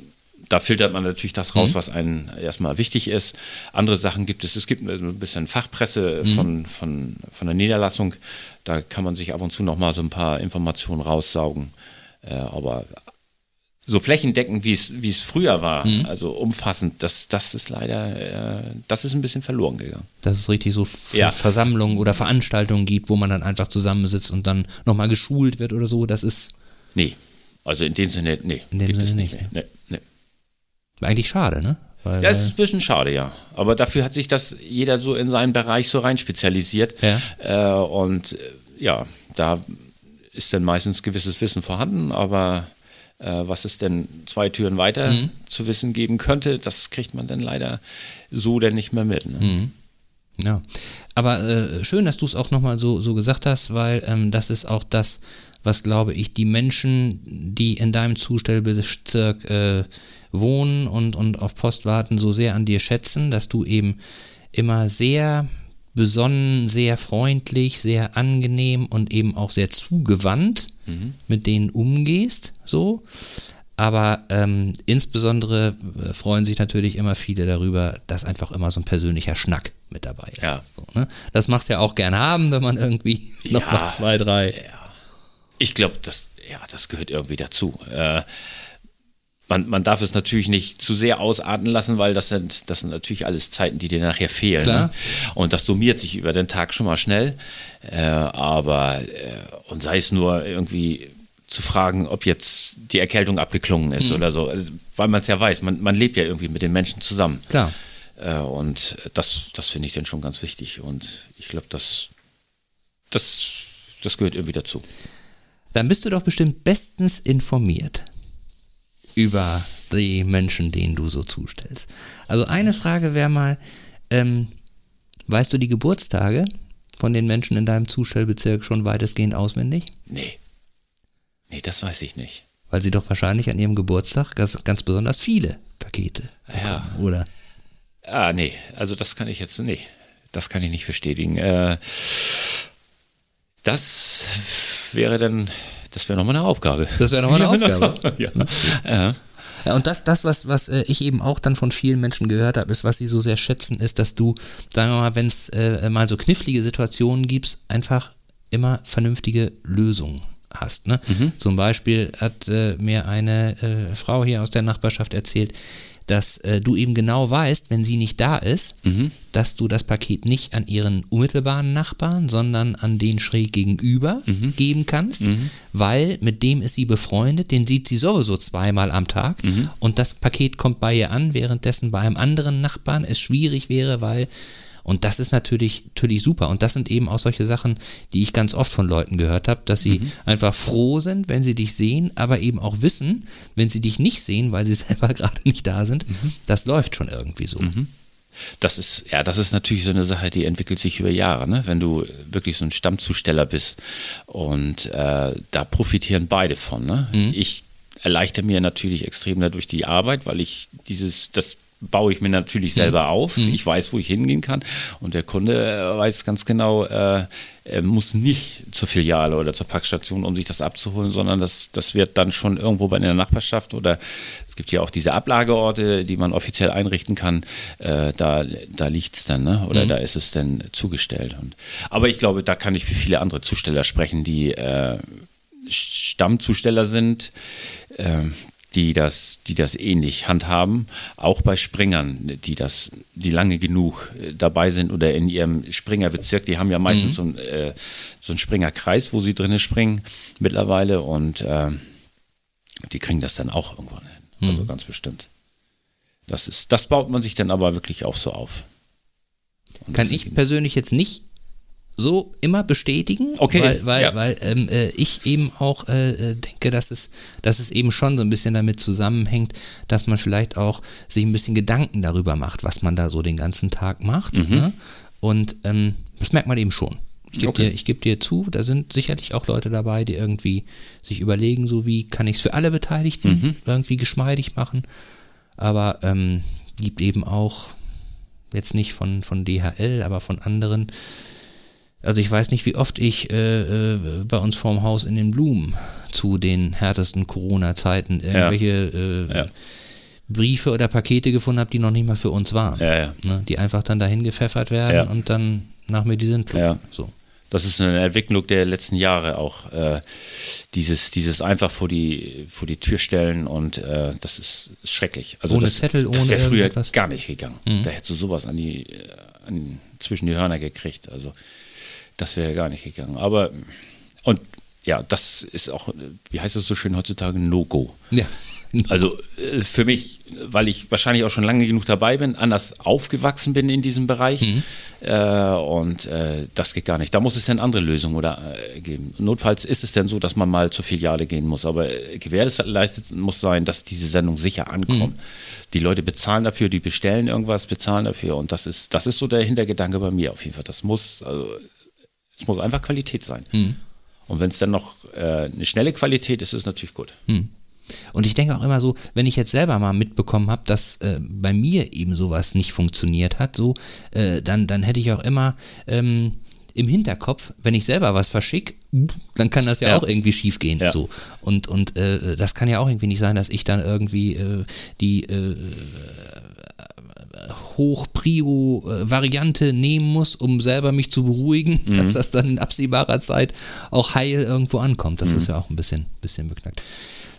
da filtert man natürlich das raus, mhm. was einem erstmal wichtig ist. Andere Sachen gibt es. Es gibt ein bisschen Fachpresse mhm. von, von, von der Niederlassung. Da kann man sich ab und zu noch mal so ein paar Informationen raussaugen. Äh, aber so flächendeckend, wie es, wie es früher war, mhm. also umfassend, das, das ist leider, äh, das ist ein bisschen verloren gegangen. Dass es richtig so ja. Versammlungen oder Veranstaltungen gibt, wo man dann einfach zusammensitzt und dann nochmal geschult wird oder so, das ist. Nee, also in dem Sinne, nee. In dem Sinne nicht. nicht. Nee, nee. Eigentlich schade, ne? Weil, ja, es ist ein bisschen schade, ja. Aber dafür hat sich das jeder so in seinen Bereich so rein spezialisiert. Ja. Äh, und äh, ja, da ist dann meistens gewisses Wissen vorhanden, aber äh, was es denn zwei Türen weiter mhm. zu wissen geben könnte, das kriegt man dann leider so denn nicht mehr mit. Ne? Mhm. Ja, aber äh, schön, dass du es auch nochmal so, so gesagt hast, weil ähm, das ist auch das, was glaube ich die Menschen, die in deinem Zustellbezirk äh, wohnen und, und auf Post warten, so sehr an dir schätzen, dass du eben immer sehr besonnen, sehr freundlich, sehr angenehm und eben auch sehr zugewandt mhm. mit denen umgehst, so. Aber ähm, insbesondere äh, freuen sich natürlich immer viele darüber, dass einfach immer so ein persönlicher Schnack mit dabei ist. Ja. So, ne? Das machst du ja auch gern haben, wenn man irgendwie ja, noch mal zwei, drei. Ja. Ich glaube, das, ja, das gehört irgendwie dazu. Äh, man, man darf es natürlich nicht zu sehr ausarten lassen, weil das sind, das sind natürlich alles Zeiten, die dir nachher fehlen. Ne? Und das summiert sich über den Tag schon mal schnell. Äh, aber, äh, und sei es nur irgendwie zu fragen, ob jetzt die Erkältung abgeklungen ist mhm. oder so, äh, weil man es ja weiß, man, man lebt ja irgendwie mit den Menschen zusammen. Klar. Äh, und das, das finde ich dann schon ganz wichtig. Und ich glaube, das, das, das gehört irgendwie dazu. Dann bist du doch bestimmt bestens informiert über die Menschen, denen du so zustellst. Also eine Frage wäre mal, ähm, weißt du die Geburtstage von den Menschen in deinem Zustellbezirk schon weitestgehend auswendig? Nee. Nee, das weiß ich nicht. Weil sie doch wahrscheinlich an ihrem Geburtstag ganz, ganz besonders viele Pakete bekommen, ja. oder? Ah, nee, also das kann ich jetzt, nee, das kann ich nicht bestätigen. Äh, das wäre dann das wäre nochmal eine Aufgabe. Das wäre nochmal eine ja, Aufgabe. ja. ja. Ja, und das, das was, was äh, ich eben auch dann von vielen Menschen gehört habe, ist, was sie so sehr schätzen, ist, dass du, sagen wir mal, wenn es äh, mal so knifflige Situationen gibt, einfach immer vernünftige Lösungen hast. Ne? Mhm. Zum Beispiel hat äh, mir eine äh, Frau hier aus der Nachbarschaft erzählt, dass äh, du eben genau weißt, wenn sie nicht da ist, mhm. dass du das Paket nicht an ihren unmittelbaren Nachbarn, sondern an den schräg gegenüber mhm. geben kannst, mhm. weil mit dem ist sie befreundet, den sieht sie sowieso zweimal am Tag mhm. und das Paket kommt bei ihr an, währenddessen bei einem anderen Nachbarn es schwierig wäre, weil und das ist natürlich, natürlich super. Und das sind eben auch solche Sachen, die ich ganz oft von Leuten gehört habe, dass sie mhm. einfach froh sind, wenn sie dich sehen, aber eben auch wissen, wenn sie dich nicht sehen, weil sie selber gerade nicht da sind, mhm. das läuft schon irgendwie so. Mhm. Das ist, ja, das ist natürlich so eine Sache, die entwickelt sich über Jahre, ne? wenn du wirklich so ein Stammzusteller bist. Und äh, da profitieren beide von. Ne? Mhm. Ich erleichter mir natürlich extrem dadurch die Arbeit, weil ich dieses, das baue ich mir natürlich selber mhm. auf. Mhm. Ich weiß, wo ich hingehen kann. Und der Kunde äh, weiß ganz genau, äh, er muss nicht zur Filiale oder zur Packstation, um sich das abzuholen, sondern das, das wird dann schon irgendwo bei der Nachbarschaft oder es gibt ja auch diese Ablageorte, die man offiziell einrichten kann. Äh, da da liegt es dann, ne? oder mhm. da ist es dann zugestellt. Und, aber ich glaube, da kann ich für viele andere Zusteller sprechen, die äh, Stammzusteller sind, äh, die das, die das ähnlich handhaben, auch bei Springern, die das, die lange genug äh, dabei sind oder in ihrem Springerbezirk, die haben ja meistens mhm. so, ein, äh, so einen Springerkreis, wo sie drinnen springen mittlerweile und äh, die kriegen das dann auch irgendwann hin. Also mhm. Also ganz bestimmt. Das ist, das baut man sich dann aber wirklich auch so auf. Und Kann ich persönlich jetzt nicht so immer bestätigen, okay, weil, weil, ja. weil ähm, äh, ich eben auch äh, äh, denke, dass es, dass es eben schon so ein bisschen damit zusammenhängt, dass man vielleicht auch sich ein bisschen Gedanken darüber macht, was man da so den ganzen Tag macht. Mhm. Ne? Und ähm, das merkt man eben schon. Ich gebe okay. dir, geb dir zu, da sind sicherlich auch Leute dabei, die irgendwie sich überlegen, so wie kann ich es für alle Beteiligten mhm. irgendwie geschmeidig machen. Aber ähm, gibt eben auch, jetzt nicht von, von DHL, aber von anderen, also ich weiß nicht, wie oft ich äh, äh, bei uns vorm Haus in den Blumen zu den härtesten Corona-Zeiten irgendwelche ja. Äh, ja. Briefe oder Pakete gefunden habe, die noch nicht mal für uns waren. Ja, ne? Die einfach dann dahin gepfeffert werden und dann nach mir die sind. Ja. So. Das ist eine Entwicklung der letzten Jahre auch. Äh, dieses, dieses einfach vor die, vor die Tür stellen und äh, das ist schrecklich. Also ohne das, Zettel, das wäre früher gar nicht gegangen. Da hättest du sowas an die, äh, an, zwischen die Hörner gekriegt. Also das wäre gar nicht gegangen. Aber und ja, das ist auch, wie heißt es so schön heutzutage, No-Go. Ja. Also äh, für mich, weil ich wahrscheinlich auch schon lange genug dabei bin, anders aufgewachsen bin in diesem Bereich äh, und äh, das geht gar nicht. Da muss es dann andere Lösungen oder äh, geben. Notfalls ist es dann so, dass man mal zur Filiale gehen muss, aber äh, gewährleistet muss sein, dass diese Sendung sicher ankommt. Die Leute bezahlen dafür, die bestellen irgendwas, bezahlen dafür und das ist, das ist so der Hintergedanke bei mir auf jeden Fall. Das muss, also es muss einfach Qualität sein. Und wenn es dann noch äh, eine schnelle Qualität ist, ist es natürlich gut. Und ich denke auch immer so, wenn ich jetzt selber mal mitbekommen habe, dass äh, bei mir eben sowas nicht funktioniert hat, so, äh, dann, dann hätte ich auch immer ähm, im Hinterkopf, wenn ich selber was verschicke, dann kann das ja, Ja. auch irgendwie schief gehen. Ja. So. Und, und äh, das kann ja auch irgendwie nicht sein, dass ich dann irgendwie äh, die äh, Hoch-Prio-Variante nehmen muss, um selber mich zu beruhigen, dass das dann in absehbarer Zeit auch heil irgendwo ankommt. Das ist ja auch ein bisschen, bisschen beknackt.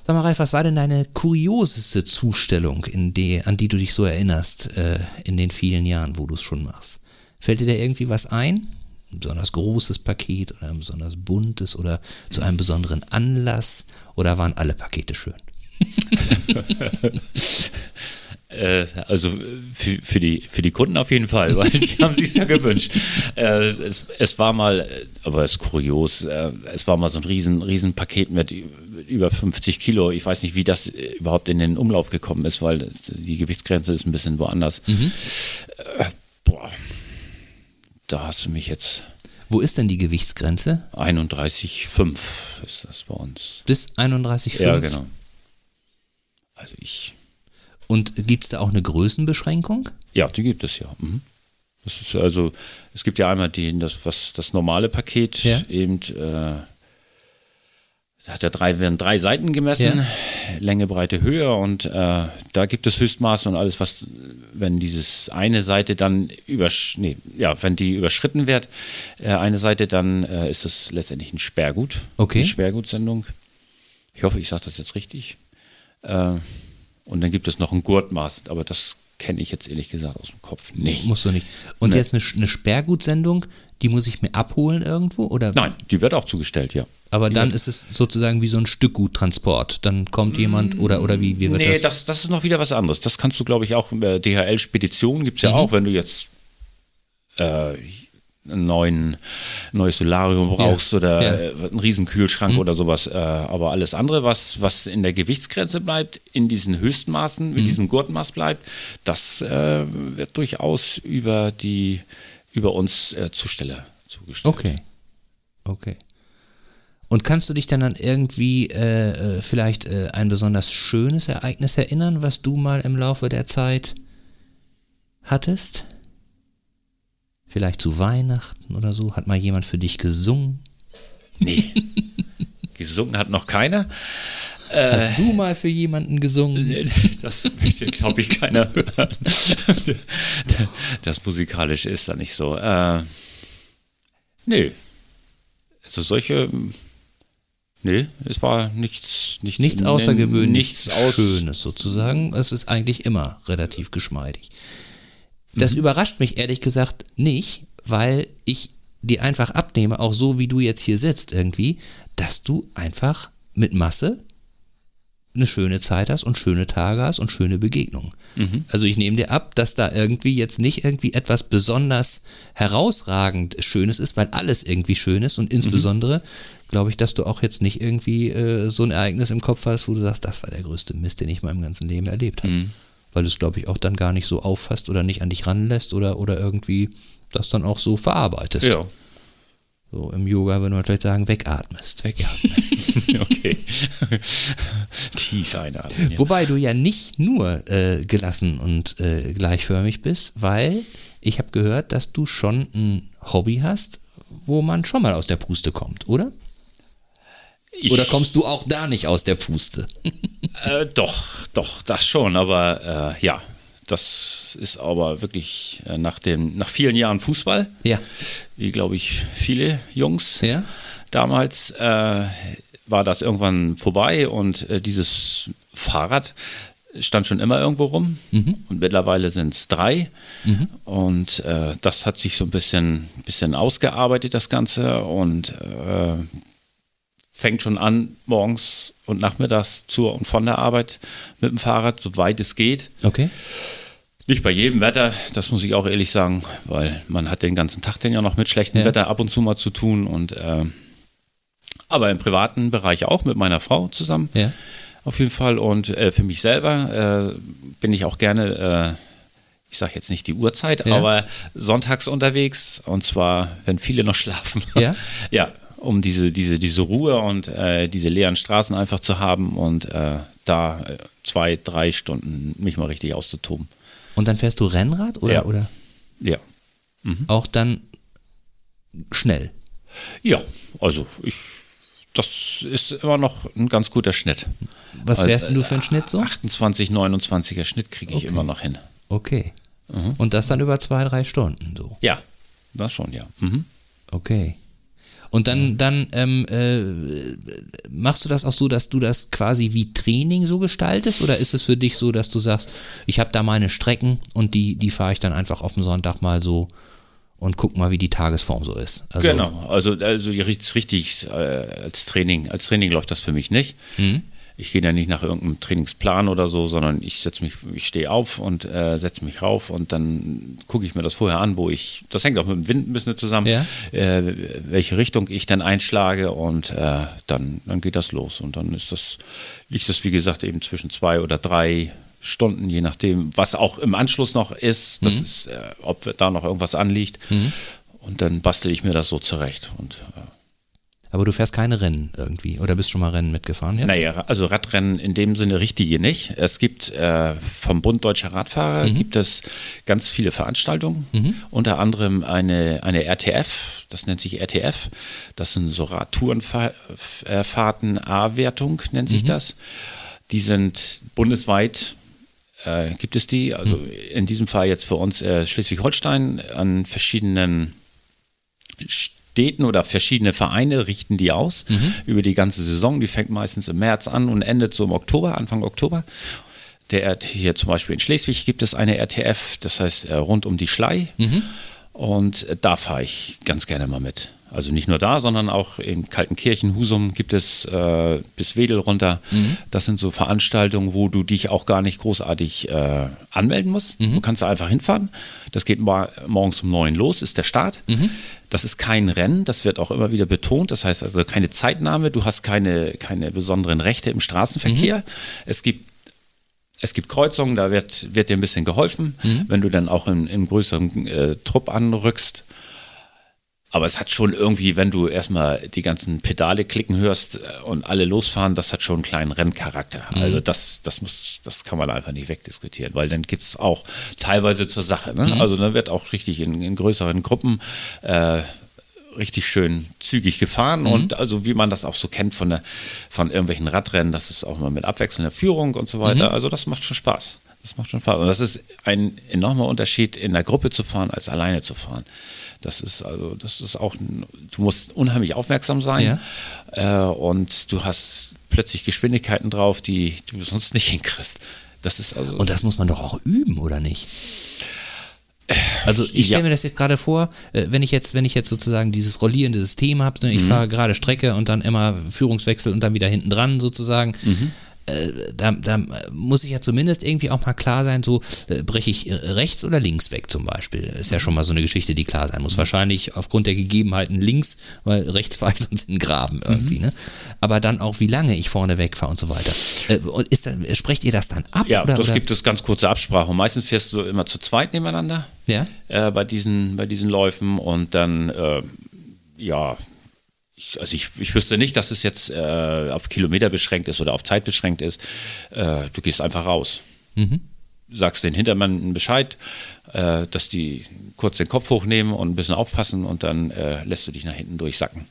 Sag mal, Ralf, was war denn deine kurioseste Zustellung, die, an die du dich so erinnerst, äh, in den vielen Jahren, wo du es schon machst? Fällt dir da irgendwie was ein? Ein besonders großes Paket oder ein besonders buntes oder zu einem besonderen Anlass? Oder waren alle Pakete schön? Äh, also für, für, die, für die Kunden auf jeden Fall, weil die haben sich ja gewünscht. Äh, es, es war mal, aber es ist kurios, äh, es war mal so ein riesen, riesen Paket mit über 50 Kilo. Ich weiß nicht, wie das überhaupt in den Umlauf gekommen ist, weil die Gewichtsgrenze ist ein bisschen woanders. Äh, boah, da hast du mich jetzt Wo ist denn die Gewichtsgrenze? 31,5 ist das bei uns. Bis 31,5? Ja, genau. Also ich, Und gibt es da auch eine Größenbeschränkung? Ja, die gibt es ja. Mhm. Das ist also, es gibt ja einmal die, das, was, das normale Paket, Ja. eben, äh, da hat ja drei, werden drei Seiten gemessen, Ja. Länge, Breite, Höhe und äh, da gibt es Höchstmaße und alles, was, wenn dieses eine Seite dann übersch nee, ja, wenn die überschritten wird, äh, eine Seite, dann äh, ist das letztendlich ein Sperrgut. Okay. Eine Sperrgutsendung. Ich hoffe, ich sage das jetzt richtig. Und dann gibt es noch ein Gurtmaß, aber das kenne ich jetzt ehrlich gesagt aus dem Kopf nicht. Musst du nicht. Und Nee. jetzt eine, eine Sperrgutsendung, die muss ich mir abholen irgendwo? Oder? Nein, die wird auch zugestellt, ja. Aber dann ist es sozusagen wie so ein Stückguttransport. Dann kommt jemand oder, oder wie, wie wird Nee, das? das, das ist noch wieder was anderes. Das kannst du, glaube ich, auch äh, DHL-Speditionen gibt es ja Mhm. auch, wenn du jetzt äh, ein neuen, neues Solarium brauchst oder Ja. Mhm. äh, einen riesen Kühlschrank oder sowas. Äh, aber alles andere, was, was in der Gewichtsgrenze bleibt, in diesen Höchstmaßen, Mhm. mit diesem Gurtmaß bleibt, das äh, wird durchaus über die über uns äh, Zusteller zugestellt. Okay. Okay. Und kannst du dich dann an irgendwie äh, äh, vielleicht äh, ein besonders schönes Ereignis erinnern, was du mal im Laufe der Zeit hattest? Vielleicht zu Weihnachten oder so? Hat mal jemand für dich gesungen? Nee. Gesungen hat noch keiner. Hast du mal für jemanden gesungen? Das möchte, glaube ich, keiner hören. Das musikalisch ist da nicht so. Äh, nö. Also solche. Nee, es war nichts. Nichts, Nichts außergewöhnlich Nichts. Schönes sozusagen. Es ist eigentlich immer relativ geschmeidig. Das Mhm. überrascht mich ehrlich gesagt nicht, weil ich dir einfach abnehme, auch so wie du jetzt hier sitzt irgendwie, dass du einfach mit Masse eine schöne Zeit hast und schöne Tage hast und schöne Begegnungen. Mhm. Also ich nehme dir ab, dass da irgendwie jetzt nicht irgendwie etwas besonders herausragend Schönes ist, weil alles irgendwie schön ist Mhm. und insbesondere glaube ich, dass du auch jetzt nicht irgendwie äh, so ein Ereignis im Kopf hast, wo du sagst, das war der größte Mist, den ich in meinem ganzen Leben erlebt habe. Mhm. Weil du es, glaube ich, auch dann gar nicht so auffasst oder nicht an dich ranlässt oder, oder irgendwie das dann auch so verarbeitest. Ja. So im Yoga würde man vielleicht sagen, wegatmest. Wegatmen. okay. Tief einatmen. Ja. Wobei du ja nicht nur äh, gelassen und äh, gleichförmig bist, weil ich habe gehört, dass du schon ein Hobby hast, wo man schon mal aus der Puste kommt, oder? Ich- Oder kommst du auch da nicht aus der Puste? Äh, doch, doch, das schon, aber äh, ja, Das ist aber wirklich äh, nach, dem, nach vielen Jahren Fußball, Ja. wie glaube ich viele Jungs Ja. damals, äh, war das irgendwann vorbei und äh, dieses Fahrrad stand schon immer irgendwo rum und mittlerweile sind es drei und äh, das hat sich so ein bisschen, bisschen ausgearbeitet, das Ganze und fängt schon an, morgens und nachmittags zur und von der Arbeit mit dem Fahrrad, soweit es geht. Okay. Nicht bei jedem Wetter, das muss ich auch ehrlich sagen, weil man hat den ganzen Tag dann ja noch mit schlechtem Ja. Wetter ab und zu mal zu tun und äh, aber im privaten Bereich auch mit meiner Frau zusammen. Ja. Auf jeden Fall. Und äh, für mich selber äh, bin ich auch gerne, äh, ich sage jetzt nicht die Uhrzeit, Ja. aber sonntags unterwegs. Und zwar, wenn viele noch schlafen. Ja? ja, um diese, diese, diese Ruhe und äh, diese leeren Straßen einfach zu haben und äh, da äh, zwei, drei Stunden mich mal richtig auszutoben. Und dann fährst du Rennrad oder, Ja. oder Ja. auch dann schnell? Ja, also ich, das ist immer noch ein ganz guter Schnitt. Was Also, fährst denn du für einen Schnitt so? 28, 29er Schnitt kriege ich Okay. immer noch hin. Okay. Und das dann über zwei, drei Stunden so. Ja, das schon, ja. Mhm. Okay. Und dann, dann ähm, äh, machst du das auch so, dass du das quasi wie Training so gestaltest? Oder ist es für dich so, dass du sagst, ich habe da meine Strecken und die, die fahre ich dann einfach auf dem Sonntag mal so und guck mal, wie die Tagesform so ist? Also, genau, also, also richtig, richtig äh, als Training, als Training läuft das für mich nicht. Mhm. Ich gehe da nicht nach irgendeinem Trainingsplan oder so, sondern ich setze mich, ich stehe auf und äh, setze mich rauf und dann gucke ich mir das vorher an, wo ich, das hängt auch mit dem Wind ein bisschen zusammen, Ja. äh, welche Richtung ich dann einschlage und äh, dann, dann geht das los. Und dann ist das, liegt das, wie gesagt, eben zwischen zwei oder drei Stunden, je nachdem, was auch im Anschluss noch ist, das ist, äh, ob da noch irgendwas anliegt. Und dann bastel ich mir das so zurecht. Und äh, Aber du fährst keine Rennen irgendwie oder bist schon mal Rennen mitgefahren jetzt? naja, also Radrennen in dem Sinne richtige nicht. Es gibt äh, vom Bund Deutscher Radfahrer gibt es ganz viele Veranstaltungen, unter anderem eine, eine RTF, das nennt sich RTF, das sind so Radtourenfahrten A-Wertung nennt sich das. Die sind bundesweit äh, gibt es die, also in diesem Fall jetzt für uns äh, Schleswig-Holstein an verschiedenen Städten oder verschiedene Vereine richten die aus über die ganze Saison. Die fängt meistens im März an und endet so im Oktober, Anfang Oktober. Der, hier zum Beispiel in Schleswig gibt es eine RTF, das heißt äh, rund um die Schlei. Und äh, da fahre ich ganz gerne mal mit. Also nicht nur da, sondern auch in Kaltenkirchen, Husum gibt es äh, bis Wedel runter. Das sind so Veranstaltungen, wo du dich auch gar nicht großartig äh, anmelden musst. Du kannst da einfach hinfahren. Das geht mor- morgens um neun los, ist der Start. Das ist kein Rennen, das wird auch immer wieder betont. Das heißt also keine Zeitnahme, du hast keine, keine besonderen Rechte im Straßenverkehr. Es gibt es gibt Kreuzungen, da wird, wird dir ein bisschen geholfen, wenn du dann auch in, in größeren äh, Trupp anrückst. Aber es hat schon irgendwie, wenn du erstmal die ganzen Pedale klicken hörst äh, und alle losfahren, das hat schon einen kleinen Renncharakter. Also das, das muss, das kann man einfach nicht wegdiskutieren, weil dann geht es auch teilweise zur Sache. Ne? Also dann wird auch richtig in, in größeren Gruppen äh, richtig schön zügig gefahren und also wie man das auch so kennt von, der, von irgendwelchen Radrennen, das ist auch mal mit abwechselnder Führung und so weiter. Also das macht schon Spaß. Das macht schon Spaß. Und das ist ein enormer Unterschied, in der Gruppe zu fahren, als alleine zu fahren. Das ist also, das ist auch, du musst unheimlich aufmerksam sein äh, und du hast plötzlich Geschwindigkeiten drauf, die du sonst nicht hinkriegst. Das ist also. Und das muss man doch auch üben, oder nicht? Also ich stelle Ja. mir das jetzt gerade vor, äh, wenn ich jetzt, wenn ich jetzt sozusagen dieses rollierende System habe, ne, ich Mhm. fahre gerade Strecke und dann immer Führungswechsel und dann wieder hinten dran sozusagen. Mhm. Äh, da, da muss ich ja zumindest irgendwie auch mal klar sein, so äh, breche ich äh, rechts oder links weg zum Beispiel. Ist ja schon mal so eine Geschichte, die klar sein muss. Wahrscheinlich aufgrund der Gegebenheiten links, weil rechts fahre ich sonst in den Graben irgendwie. Ne? Aber dann auch, wie lange ich vorne wegfahre und so weiter. Und ist das, sprecht ihr das dann ab? ja, oder, das oder? gibt es ganz kurze Absprache. Und meistens fährst du immer zu zweit nebeneinander. Ja? äh, bei, diesen, bei diesen Läufen und dann, äh, ja, ich, also ich, ich wüsste nicht, dass es jetzt äh, auf Kilometer beschränkt ist oder auf Zeit beschränkt ist. Äh, du gehst einfach raus. Sagst den Hintermann Bescheid, äh, dass die kurz den Kopf hochnehmen und ein bisschen aufpassen und dann äh, lässt du dich nach hinten durchsacken.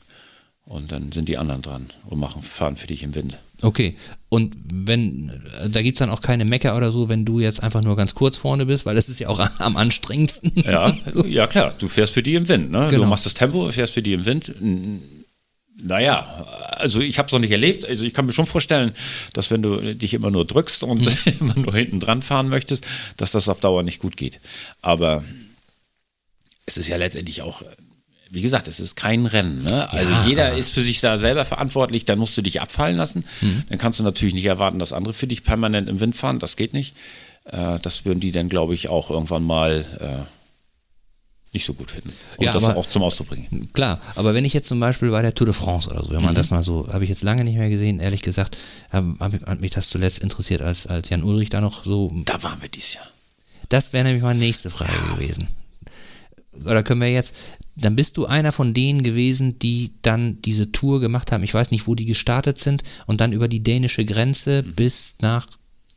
Und dann sind die anderen dran und machen, fahren für dich im Wind. Okay. Und wenn, da gibt es dann auch keine Mecker oder so, wenn du jetzt einfach nur ganz kurz vorne bist, weil das ist ja auch am anstrengendsten. Ja, ja klar, du fährst für die im Wind. Ne? Genau. Du machst das Tempo, fährst für die im Wind. Naja, also ich habe es noch nicht erlebt. Also ich kann mir schon vorstellen, dass wenn du dich immer nur drückst und Mhm. immer nur hinten dran fahren möchtest, dass das auf Dauer nicht gut geht. Aber es ist ja letztendlich auch, wie gesagt, es ist kein Rennen. Ne? Also Ja, jeder ist für sich da selber verantwortlich, dann musst du dich abfallen lassen. Mhm. Dann kannst du natürlich nicht erwarten, dass andere für dich permanent im Wind fahren. Das geht nicht. Äh, das würden die dann, glaube ich, auch irgendwann mal äh, nicht so gut finden. Und Ja, das aber- auch zum Ausdruck bringen. Klar, aber wenn ich jetzt zum Beispiel bei der Tour de France oder so, wenn man Mhm. das mal so, habe ich jetzt lange nicht mehr gesehen, ehrlich gesagt, hab, hat mich das zuletzt interessiert, als, als Jan Ulrich da noch so. Da waren wir dieses Jahr. Das wäre nämlich meine nächste Frage gewesen. Oder können wir jetzt, dann bist du einer von denen gewesen, die dann diese Tour gemacht haben. Ich weiß nicht, wo die gestartet sind und dann über die dänische Grenze bis nach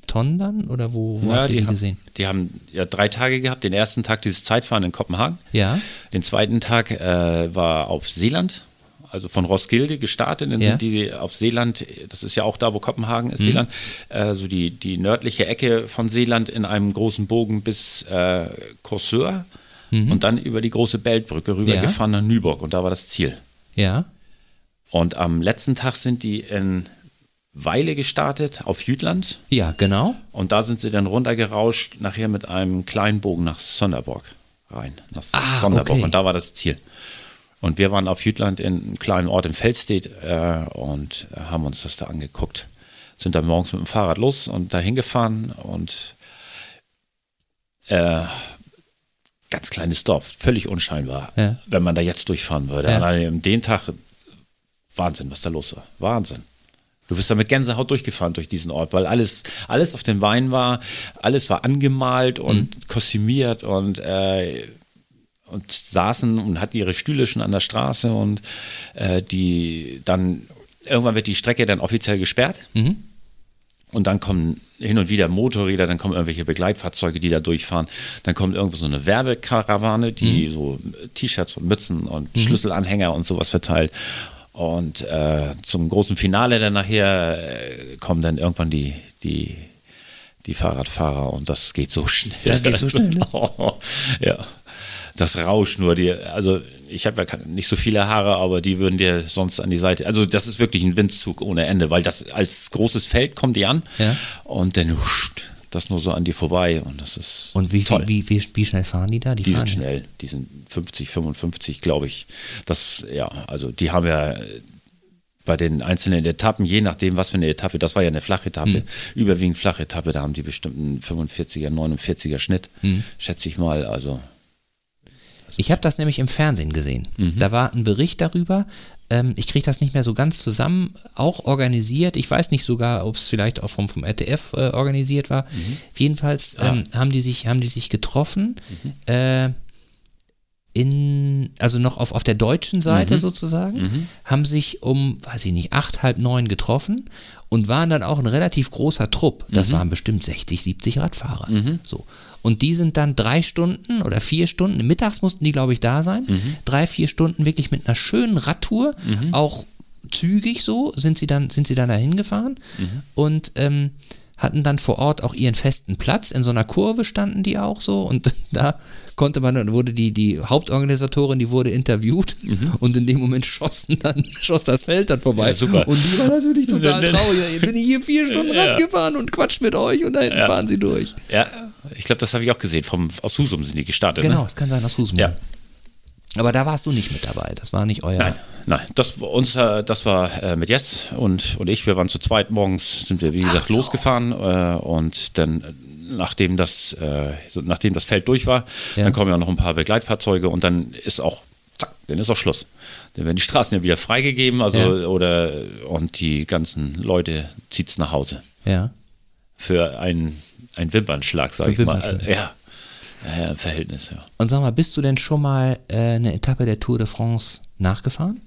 Tondern oder wo, wo habt ihr die, haben, gesehen? die haben ja drei Tage gehabt. Den ersten Tag dieses Zeitfahren in Kopenhagen. Ja, Den zweiten Tag äh, war auf Seeland, also von Roskilde gestartet. Dann Ja. sind die auf Seeland, das ist ja auch da, wo Kopenhagen Mhm. ist, Seeland, äh, so die, die nördliche Ecke von Seeland in einem großen Bogen bis äh, Korsør und dann über die große Beltbrücke rübergefahren nach Nyborg und da war das Ziel. ja, Und am letzten Tag sind die in Weile gestartet auf Jütland ja, genau. und da sind sie dann runtergerauscht, nachher mit einem kleinen Bogen nach Sonderborg rein. Nach Ah, Sonderborg. okay. Und da war das Ziel. Und wir waren auf Jütland in einem kleinen Ort in Feldstedt äh, und haben uns das da angeguckt. Sind dann morgens mit dem Fahrrad los und dahin gefahren und äh, ganz kleines Dorf, völlig unscheinbar, Ja. wenn man da jetzt durchfahren würde. Ja. An dem Tag, Wahnsinn, was da los war. Wahnsinn. Du bist da mit Gänsehaut durchgefahren durch diesen Ort, weil alles, alles auf den Wein war, alles war angemalt und kostümiert und, äh, und saßen und hatten ihre Stühle schon an der Straße und äh, die dann irgendwann wird die Strecke dann offiziell gesperrt. Und dann kommen hin und wieder Motorräder, dann kommen irgendwelche Begleitfahrzeuge, die da durchfahren. Dann kommt irgendwo so eine Werbekarawane, die so T-Shirts und Mützen und Schlüsselanhänger und sowas verteilt. Und äh, zum großen Finale dann nachher äh, kommen dann irgendwann die, die, die Fahrradfahrer und das geht so schnell. Das geht so schnell, ne? ja. Das rauscht nur dir. Also ich habe ja nicht so viele Haare, aber die würden dir sonst an die Seite. Also das ist wirklich ein Windzug ohne Ende, weil das als großes Feld kommt die an Ja. und dann huscht das nur so an dir vorbei und das ist Und wie, toll. wie, wie, wie schnell fahren die da? Die fahren sind schnell, die sind 50, 55, glaube ich. Das, ja, also die haben ja bei den einzelnen Etappen, je nachdem, was für eine Etappe, das war ja eine Flachetappe, überwiegend Flachetappe, da haben die bestimmt einen 45er, 49er Schnitt, schätze ich mal. Also Ich habe das nämlich im Fernsehen gesehen. Da war ein Bericht darüber. Ähm, ich kriege das nicht mehr so ganz zusammen, auch organisiert. Ich weiß nicht sogar, ob es vielleicht auch vom, vom RTF äh, organisiert war. Jedenfalls ähm, haben, die sich, haben die sich getroffen. Äh, in, also noch auf, auf der deutschen Seite sozusagen, haben sich um, weiß ich nicht, acht, halb neun getroffen und waren dann auch ein relativ großer Trupp. Das waren bestimmt 60, 70 Radfahrer. So. Und die sind dann drei Stunden oder vier Stunden, mittags mussten die, glaube ich, da sein, drei, vier Stunden wirklich mit einer schönen Radtour, auch zügig so, sind sie dann, sind sie dann dahin gefahren. Und ähm, hatten dann vor Ort auch ihren festen Platz. In so einer Kurve standen die auch so und da konnte man, dann wurde die, die Hauptorganisatorin, die wurde interviewt und in dem Moment schossen dann, schoss das Feld dann vorbei. Ja, super. Und die war natürlich total traurig. Ich bin hier vier Stunden Ja. Rad gefahren und quatscht mit euch und da hinten Ja. fahren sie durch. ja, ich glaube, das habe ich auch gesehen. Vom, aus Husum sind die gestartet. Genau, Ne? es kann sein aus Husum. Ja. Aber da warst du nicht mit dabei. Das war nicht euer. Nein, nein, das war uns, äh, das war äh, mit Jess und, und ich. Wir waren zu zweit morgens, sind wir wie gesagt so. losgefahren äh, und dann äh, nachdem das, äh, nachdem das Feld durch war, Ja. dann kommen ja noch ein paar Begleitfahrzeuge und dann ist auch zack, dann ist auch Schluss. Dann werden die Straßen ja wieder freigegeben, also Ja. oder und die ganzen Leute zieht's nach Hause Ja. für einen, einen Wimpernschlag, sag Für ich mal. Wimpernschlag. Ja. Ja, im Verhältnis, ja. Und sag mal, bist du denn schon mal äh, eine Etappe der Tour de France nachgefahren?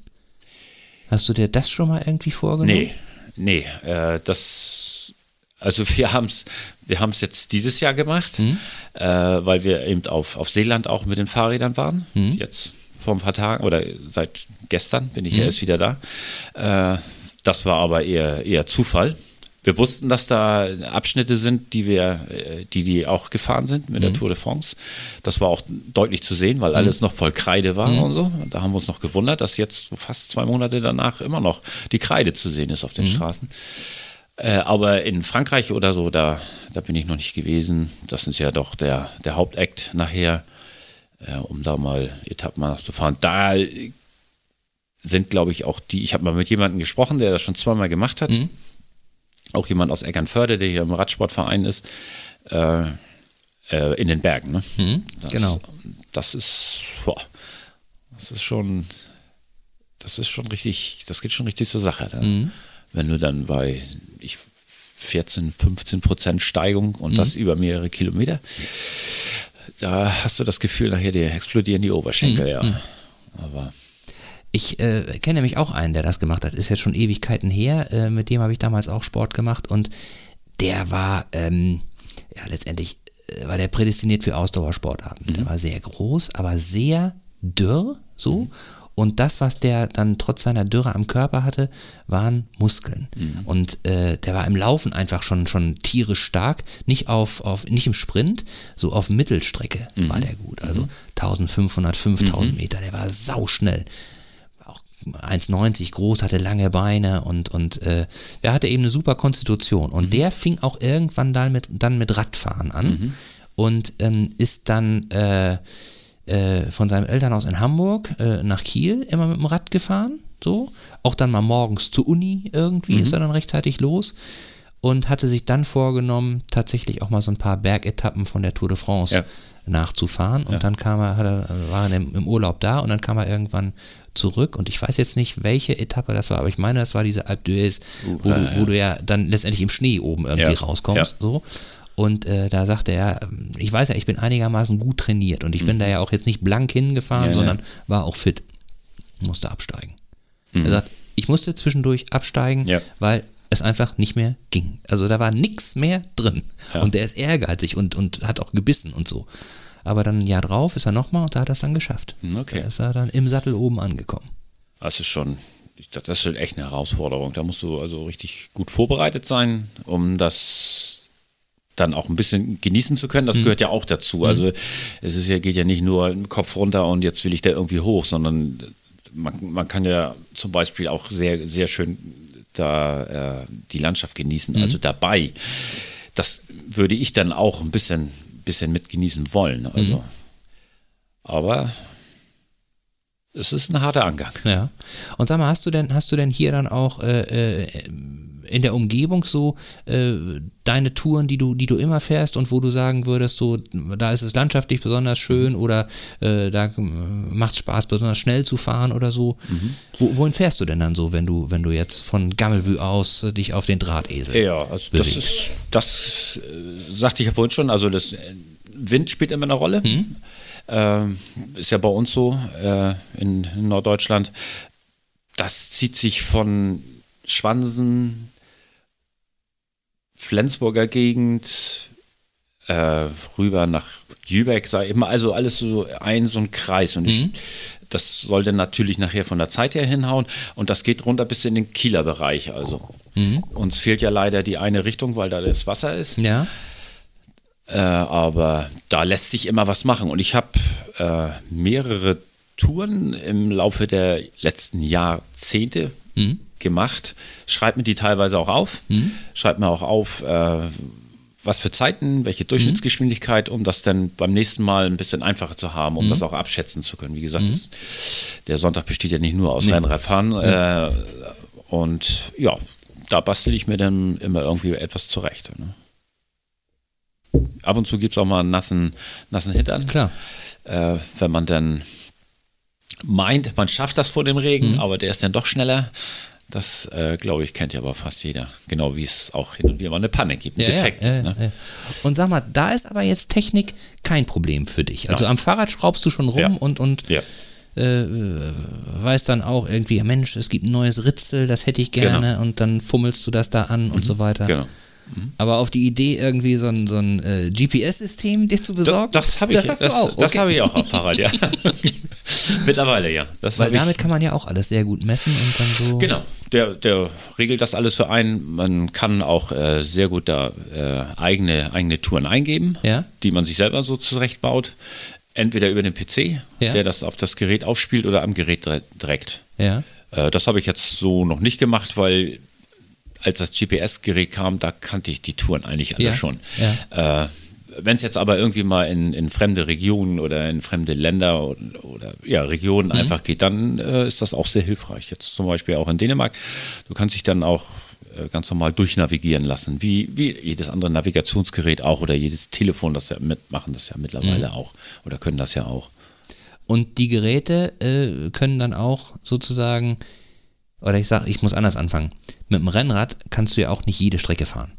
Hast du dir das schon mal irgendwie vorgenommen? Nee, nee, äh, das, also wir haben es wir haben's jetzt dieses Jahr gemacht, Mhm. äh, weil wir eben auf, auf Seeland auch mit den Fahrrädern waren. Mhm. Jetzt vor ein paar Tagen oder seit gestern bin ich Mhm. erst wieder da. Äh, das war aber eher, eher Zufall. Wir wussten, dass da Abschnitte sind, die wir, äh, die die auch gefahren sind mit Mhm. der Tour de France. Das war auch deutlich zu sehen, weil alles noch voll Kreide war Mhm. und so. Und da haben wir uns noch gewundert, dass jetzt fast zwei Monate danach immer noch die Kreide zu sehen ist auf Mhm. den Straßen. Äh, aber in Frankreich oder so, da, da bin ich noch nicht gewesen. Das ist ja doch der, der Hauptakt nachher, äh, um da mal Etappen nachzufahren. Da sind, glaube ich, auch die, ich habe mal mit jemandem gesprochen, der das schon zweimal gemacht hat. Auch jemand aus Eckernförde, der hier im Radsportverein ist, äh, äh, in den Bergen. Ne? Das, genau. Das ist, boah, das ist schon, das ist schon richtig, das geht schon richtig zur Sache. Ne? Wenn du dann bei ich, 14, 15 Prozent Steigung und das über mehrere Kilometer, da hast du das Gefühl, nachher dir explodieren die Oberschenkel, ja. Aber Ich äh, kenne nämlich auch einen, der das gemacht hat. Ist jetzt schon Ewigkeiten her. Äh, mit dem habe ich damals auch Sport gemacht und der war, ähm, ja, letztendlich äh, war der prädestiniert für Ausdauersportarten. Der war sehr groß, aber sehr dürr, so. Und das, was der dann trotz seiner Dürre am Körper hatte, waren Muskeln. Und äh, der war im Laufen einfach schon, schon tierisch stark. Nicht, auf, auf, nicht im Sprint, so auf Mittelstrecke war der gut. Also 1500, 5000 Meter. Der war sauschnell 1,90 groß, hatte lange Beine und, und äh, er hatte eben eine super Konstitution. Und der fing auch irgendwann dann mit, dann mit Radfahren an und ähm, ist dann äh, äh, von seinem Elternhaus in Hamburg äh, nach Kiel immer mit dem Rad gefahren. So. Auch dann mal morgens zur Uni irgendwie ist er dann rechtzeitig los und hatte sich dann vorgenommen, tatsächlich auch mal so ein paar Bergetappen von der Tour de France Ja. nachzufahren. Und dann kam er, hat er, war er im, im Urlaub da und dann kam er irgendwann zurück. Und ich weiß jetzt nicht, welche Etappe das war, aber ich meine, das war diese Alpe d'Huez, wo, ja, du, ja. wo du ja dann letztendlich im Schnee oben irgendwie Ja, rauskommst. ja. So. Und äh, da sagte er, ähm, ich weiß ja, ich bin einigermaßen gut trainiert und ich bin da ja auch jetzt nicht blank hingefahren, Mhm. Sondern war auch fit. Musste absteigen. Mhm. Er sagt, ich musste zwischendurch absteigen, Ja. weil es einfach nicht mehr ging. Also da war nichts mehr drin. Und der ist ehrgeizig und, und hat auch gebissen und so. Aber dann ein Jahr drauf ist er nochmal und da hat er es dann geschafft. Hm, okay. Da ist er dann im Sattel oben angekommen. Das ist schon, ich glaub, das ist echt eine Herausforderung. Da musst du also richtig gut vorbereitet sein, um das dann auch ein bisschen genießen zu können. Das gehört ja auch dazu. Also es ist ja, geht ja nicht nur im Kopf runter und jetzt will ich da irgendwie hoch, sondern man, man kann ja zum Beispiel auch sehr, sehr schön da äh, die Landschaft genießen, also dabei. Das würde ich dann auch ein bisschen, bisschen mit genießen wollen. Also. Aber es ist ein harter Angang. Ja. Und sag mal, hast du denn, hast du denn hier dann auch äh, äh, in der Umgebung so äh, deine Touren, die du, die du immer fährst und wo du sagen würdest, so, da ist es landschaftlich besonders schön oder äh, da macht es Spaß, besonders schnell zu fahren oder so. Wo, wohin fährst du denn dann so, wenn du, wenn du jetzt von Gammelbü aus äh, dich auf den Drahtesel Ja, also das ist, das äh, sagte ich ja vorhin schon, also das äh, Wind spielt immer eine Rolle. Ähm, ist ja bei uns so äh, in, in Norddeutschland. Das zieht sich von Schwansen, Flensburger Gegend, äh, rüber nach Jübeck, sag ich immer, also alles so ein, so ein Kreis. Und ich, das soll dann natürlich nachher von der Zeit her hinhauen. Und das geht runter bis in den Kieler Bereich. Also uns fehlt ja leider die eine Richtung, weil da das Wasser ist. Ja. Äh, aber da lässt sich immer was machen. Und ich habe äh, mehrere Touren im Laufe der letzten Jahrzehnte gemacht. Schreibt mir die teilweise auch auf. Schreibt mir auch auf, äh, was für Zeiten, welche Durchschnittsgeschwindigkeit, um das dann beim nächsten Mal ein bisschen einfacher zu haben, um das auch abschätzen zu können. Wie gesagt, das, der Sonntag besteht ja nicht nur aus Rennradfahren. Äh, und ja, da bastel ich mir dann immer irgendwie etwas zurecht. Ne? Ab und zu gibt es auch mal einen nassen, nassen Hintern. Klar. Äh, wenn man dann meint, man schafft das vor dem Regen, aber der ist dann doch schneller. Das, äh, glaube ich, kennt ja aber fast jeder. Genau wie es auch hin und wieder mal eine Panne gibt, einen Ja, Defekt. ja, ja, ne? Und sag mal, da ist aber jetzt Technik kein Problem für dich. Also am Fahrrad schraubst du schon rum und, und äh, weißt dann auch irgendwie, Mensch, es gibt ein neues Ritzel, das hätte ich gerne und dann fummelst du das da an und so weiter. Genau. Mhm. Aber auf die Idee, irgendwie so ein, so ein äh, GPS-System dir zu besorgen? Das, das habe ich, das das, auch. das Okay. habe ich auch am Fahrrad, ja. Mittlerweile, ja. Das Weil habe ich- damit kann man ja auch alles sehr gut messen und dann so. Genau, der, der regelt das alles für einen. Man kann auch äh, sehr gut da äh, eigene, eigene Touren eingeben, Ja. die man sich selber so zurechtbaut. Entweder über den PC, Ja. der das auf das Gerät aufspielt, oder am Gerät dire- direkt. Ja. Äh, das habe ich jetzt so noch nicht gemacht, weil als das GPS-Gerät kam, da kannte ich die Touren eigentlich alle Ja, schon. ja. Äh, Wenn es jetzt aber irgendwie mal in, in fremde Regionen oder in fremde Länder oder, oder ja, Regionen Mhm. einfach geht, dann äh, ist das auch sehr hilfreich. Jetzt zum Beispiel auch in Dänemark. Du kannst dich dann auch äh, ganz normal durchnavigieren lassen, wie, wie jedes andere Navigationsgerät auch oder jedes Telefon, das ja mitmachen das ja mittlerweile Mhm. auch oder können das ja auch. Und die Geräte äh, können dann auch sozusagen, oder ich sage, ich muss anders anfangen. Mit dem Rennrad kannst du ja auch nicht jede Strecke fahren.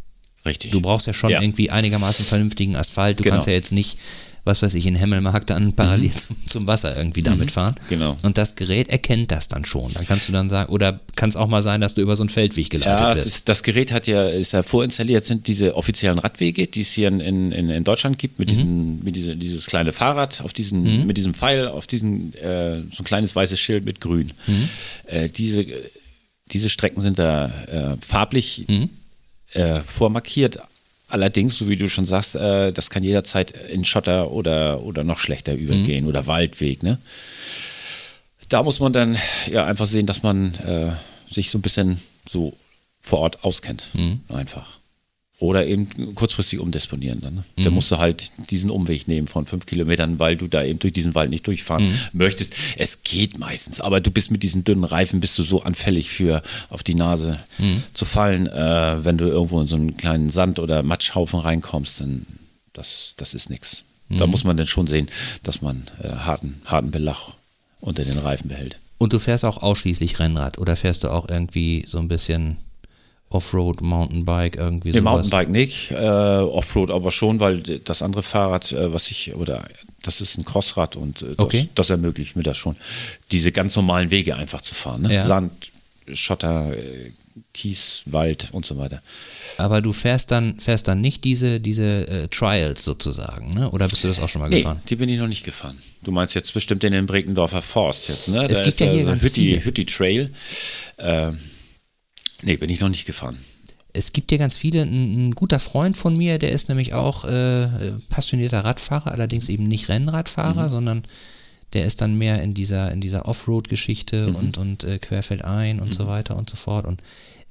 Richtig. Du brauchst ja schon Ja. irgendwie einigermaßen vernünftigen Asphalt. Du Genau. kannst ja jetzt nicht, was weiß ich, in Hemmelmark dann parallel zum, zum Wasser irgendwie damit fahren. Genau. Und das Gerät erkennt das dann schon. Dann kannst du dann sagen, oder kann es auch mal sein, dass du über so einen Feldweg geleitet Ja, wirst. das, das Gerät hat ja, ist ja vorinstalliert, sind diese offiziellen Radwege, die es hier in, in, in Deutschland gibt, Mhm. mit, diesen, mit diese, dieses kleine Fahrrad, auf diesen, mit diesem Pfeil, auf diesen, äh, so ein kleines weißes Schild mit grün. Mhm. Äh, diese, diese Strecken sind da äh, farblich Mhm. äh, vormarkiert. Allerdings, so wie du schon sagst, äh, das kann jederzeit in Schotter oder, oder noch schlechter Mhm. übergehen oder Waldweg. Ne? Da muss man dann ja einfach sehen, dass man äh, sich so ein bisschen so vor Ort auskennt. Mhm. Einfach. Oder eben kurzfristig umdisponieren. Dann, ne? Mhm. Da musst du halt diesen Umweg nehmen von fünf Kilometern, weil du da eben durch diesen Wald nicht durchfahren Mhm. möchtest. Es geht meistens, aber du bist mit diesen dünnen Reifen, bist du so anfällig für auf die Nase Mhm. zu fallen, äh, wenn du irgendwo in so einen kleinen Sand- oder Matschhaufen reinkommst, dann das, das ist nichts. Da Mhm. muss man dann schon sehen, dass man äh, harten, harten Belach unter den Reifen behält. Und du fährst auch ausschließlich Rennrad oder fährst du auch irgendwie so ein bisschen Offroad, Mountainbike, irgendwie Nee, sowas? Mountainbike nicht, äh, Offroad aber schon, weil das andere Fahrrad, äh, was ich, oder das ist ein Crossrad und äh, das, Okay. das ermöglicht mir das schon, diese ganz normalen Wege einfach zu fahren. Ne? Ja. Sand, Schotter, äh, Kies, Wald und so weiter. Aber du fährst dann, fährst dann nicht diese, diese äh, Trials sozusagen, ne? Oder bist du das auch schon mal Nee, gefahren? die bin ich noch nicht gefahren. Du meinst jetzt bestimmt in den Brekendorfer Forst jetzt, ne? Es da gibt ist ja hier ganz Hütti, viele. Hütti Trail. Äh, nee, bin ich noch nicht gefahren. Es gibt ja ganz viele. Ein, ein guter Freund von mir, der ist nämlich auch äh, passionierter Radfahrer, allerdings eben nicht Rennradfahrer, sondern der ist dann mehr in dieser, in dieser Offroad-Geschichte und, und äh, querfeldein und so weiter und so fort und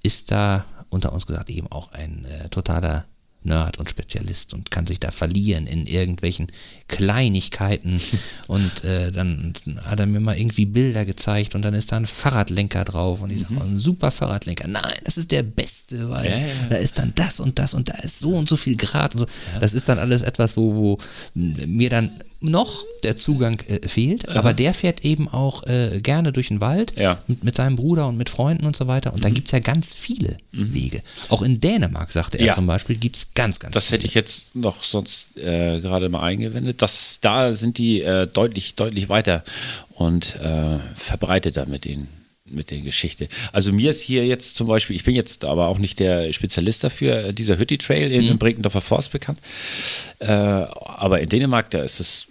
ist da unter uns gesagt eben auch ein äh, totaler Nerd und Spezialist und kann sich da verlieren in irgendwelchen Kleinigkeiten und äh, dann hat er mir mal irgendwie Bilder gezeigt und dann ist da ein Fahrradlenker drauf und ich sage, ein super Fahrradlenker. Nein, das ist der beste, weil Ja, ja, ja. da ist dann das und das und da ist so und so viel Grad und so. Das ist dann alles etwas, wo, wo mir dann noch der Zugang äh, fehlt, aber der fährt eben auch äh, gerne durch den Wald Ja. Mhm. mit, mit seinem Bruder und mit Freunden und so weiter. Und da gibt es ja ganz viele Wege. Auch in Dänemark, sagte er Ja. zum Beispiel, gibt es ganz, ganz Das viele. hätte ich jetzt noch sonst äh, gerade mal eingewendet. Das, da sind die äh, deutlich, deutlich weiter und äh, verbreiteter mit den mit der Geschichte. Also mir ist hier jetzt zum Beispiel, ich bin jetzt aber auch nicht der Spezialist dafür, äh, dieser Hütti Trail in, im Brekendorfer Forst bekannt. Äh, aber in Dänemark, da ist es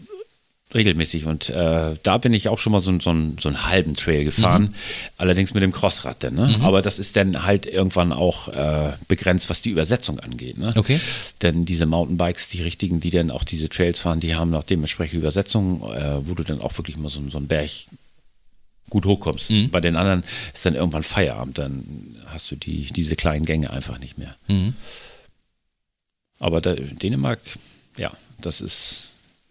regelmäßig und äh, da bin ich auch schon mal so, so, einen- so einen halben Trail gefahren, allerdings mit dem Crossrad dann. Ne? Aber das ist dann halt irgendwann auch äh, begrenzt, was die Übersetzung angeht. Ne? Okay. Denn diese Mountainbikes, die richtigen, die dann auch diese Trails fahren, die haben auch dementsprechend Übersetzungen, äh, wo du dann auch wirklich mal so, so einen Berg gut hochkommst. Mhm. Bei den anderen ist dann irgendwann Feierabend, dann hast du die, diese kleinen Gänge einfach nicht mehr. Mhm. Aber da, Dänemark, ja, das ist,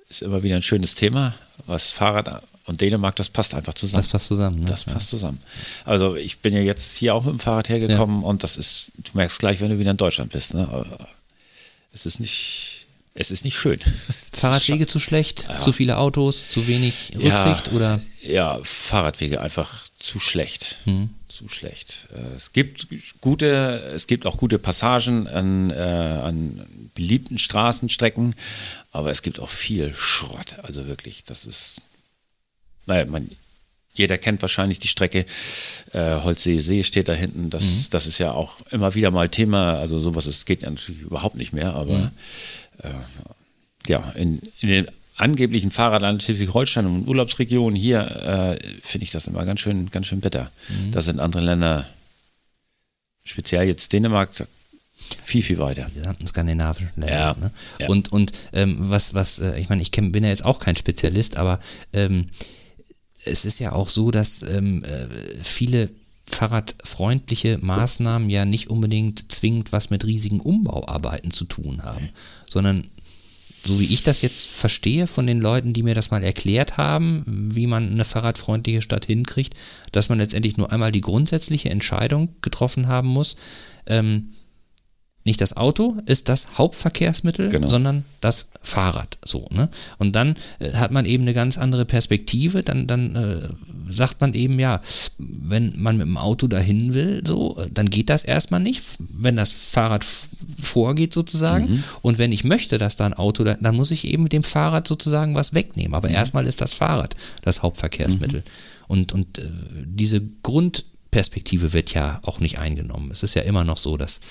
ist immer wieder ein schönes Thema. Was Fahrrad und Dänemark, das passt einfach zusammen. Das passt zusammen. Ne? Das passt zusammen. Also ich bin ja jetzt hier auch mit dem Fahrrad hergekommen und das ist, du merkst gleich, wenn du wieder in Deutschland bist, ne? Aber es ist nicht, es ist nicht schön. Fahrradwege zu schlecht, zu viele Autos, zu wenig Rücksicht Ja. oder? Ja, Fahrradwege einfach zu schlecht. Hm. Zu schlecht. Äh, Es gibt gute, es gibt auch gute Passagen an, äh, an beliebten Straßenstrecken, aber es gibt auch viel Schrott. Also wirklich, das ist, naja, man, jeder kennt wahrscheinlich die Strecke äh, Holzsee-See steht da hinten. Das, mhm. das ist ja auch immer wieder mal Thema. Also sowas ist, geht ja natürlich überhaupt nicht mehr, aber mhm. äh, ja, in, in den angeblichen Fahrradland Schleswig-Holstein und Urlaubsregionen hier äh, finde ich das immer ganz schön, ganz schön bitter. Mhm. Da sind andere Länder, speziell jetzt Dänemark, viel, viel weiter. Die gesamten skandinavischen Länder. Ja, ne? ja. Und, und ähm, was, was, äh, ich meine, ich kenn, bin ja jetzt auch kein Spezialist, aber ähm, es ist ja auch so, dass ähm, äh, viele fahrradfreundliche Maßnahmen ja nicht unbedingt zwingend was mit riesigen Umbauarbeiten zu tun haben, sondern so wie ich das jetzt verstehe von den Leuten, die mir das mal erklärt haben, wie man eine fahrradfreundliche Stadt hinkriegt, dass man letztendlich nur einmal die grundsätzliche Entscheidung getroffen haben muss, ähm, nicht das Auto ist das Hauptverkehrsmittel, genau. sondern das Fahrrad. So, ne? Und dann äh, hat man eben eine ganz andere Perspektive. Dann, dann äh, sagt man eben, ja, wenn man mit dem Auto dahin will, so, dann geht das erstmal nicht, wenn das Fahrrad vorgeht sozusagen. Mhm. Und wenn ich möchte, dass da ein Auto, da, dann muss ich eben mit dem Fahrrad sozusagen was wegnehmen. Aber mhm. erstmal ist das Fahrrad das Hauptverkehrsmittel. Mhm. Und, und äh, diese Grundperspektive wird ja auch nicht eingenommen. Es ist ja immer noch so, dass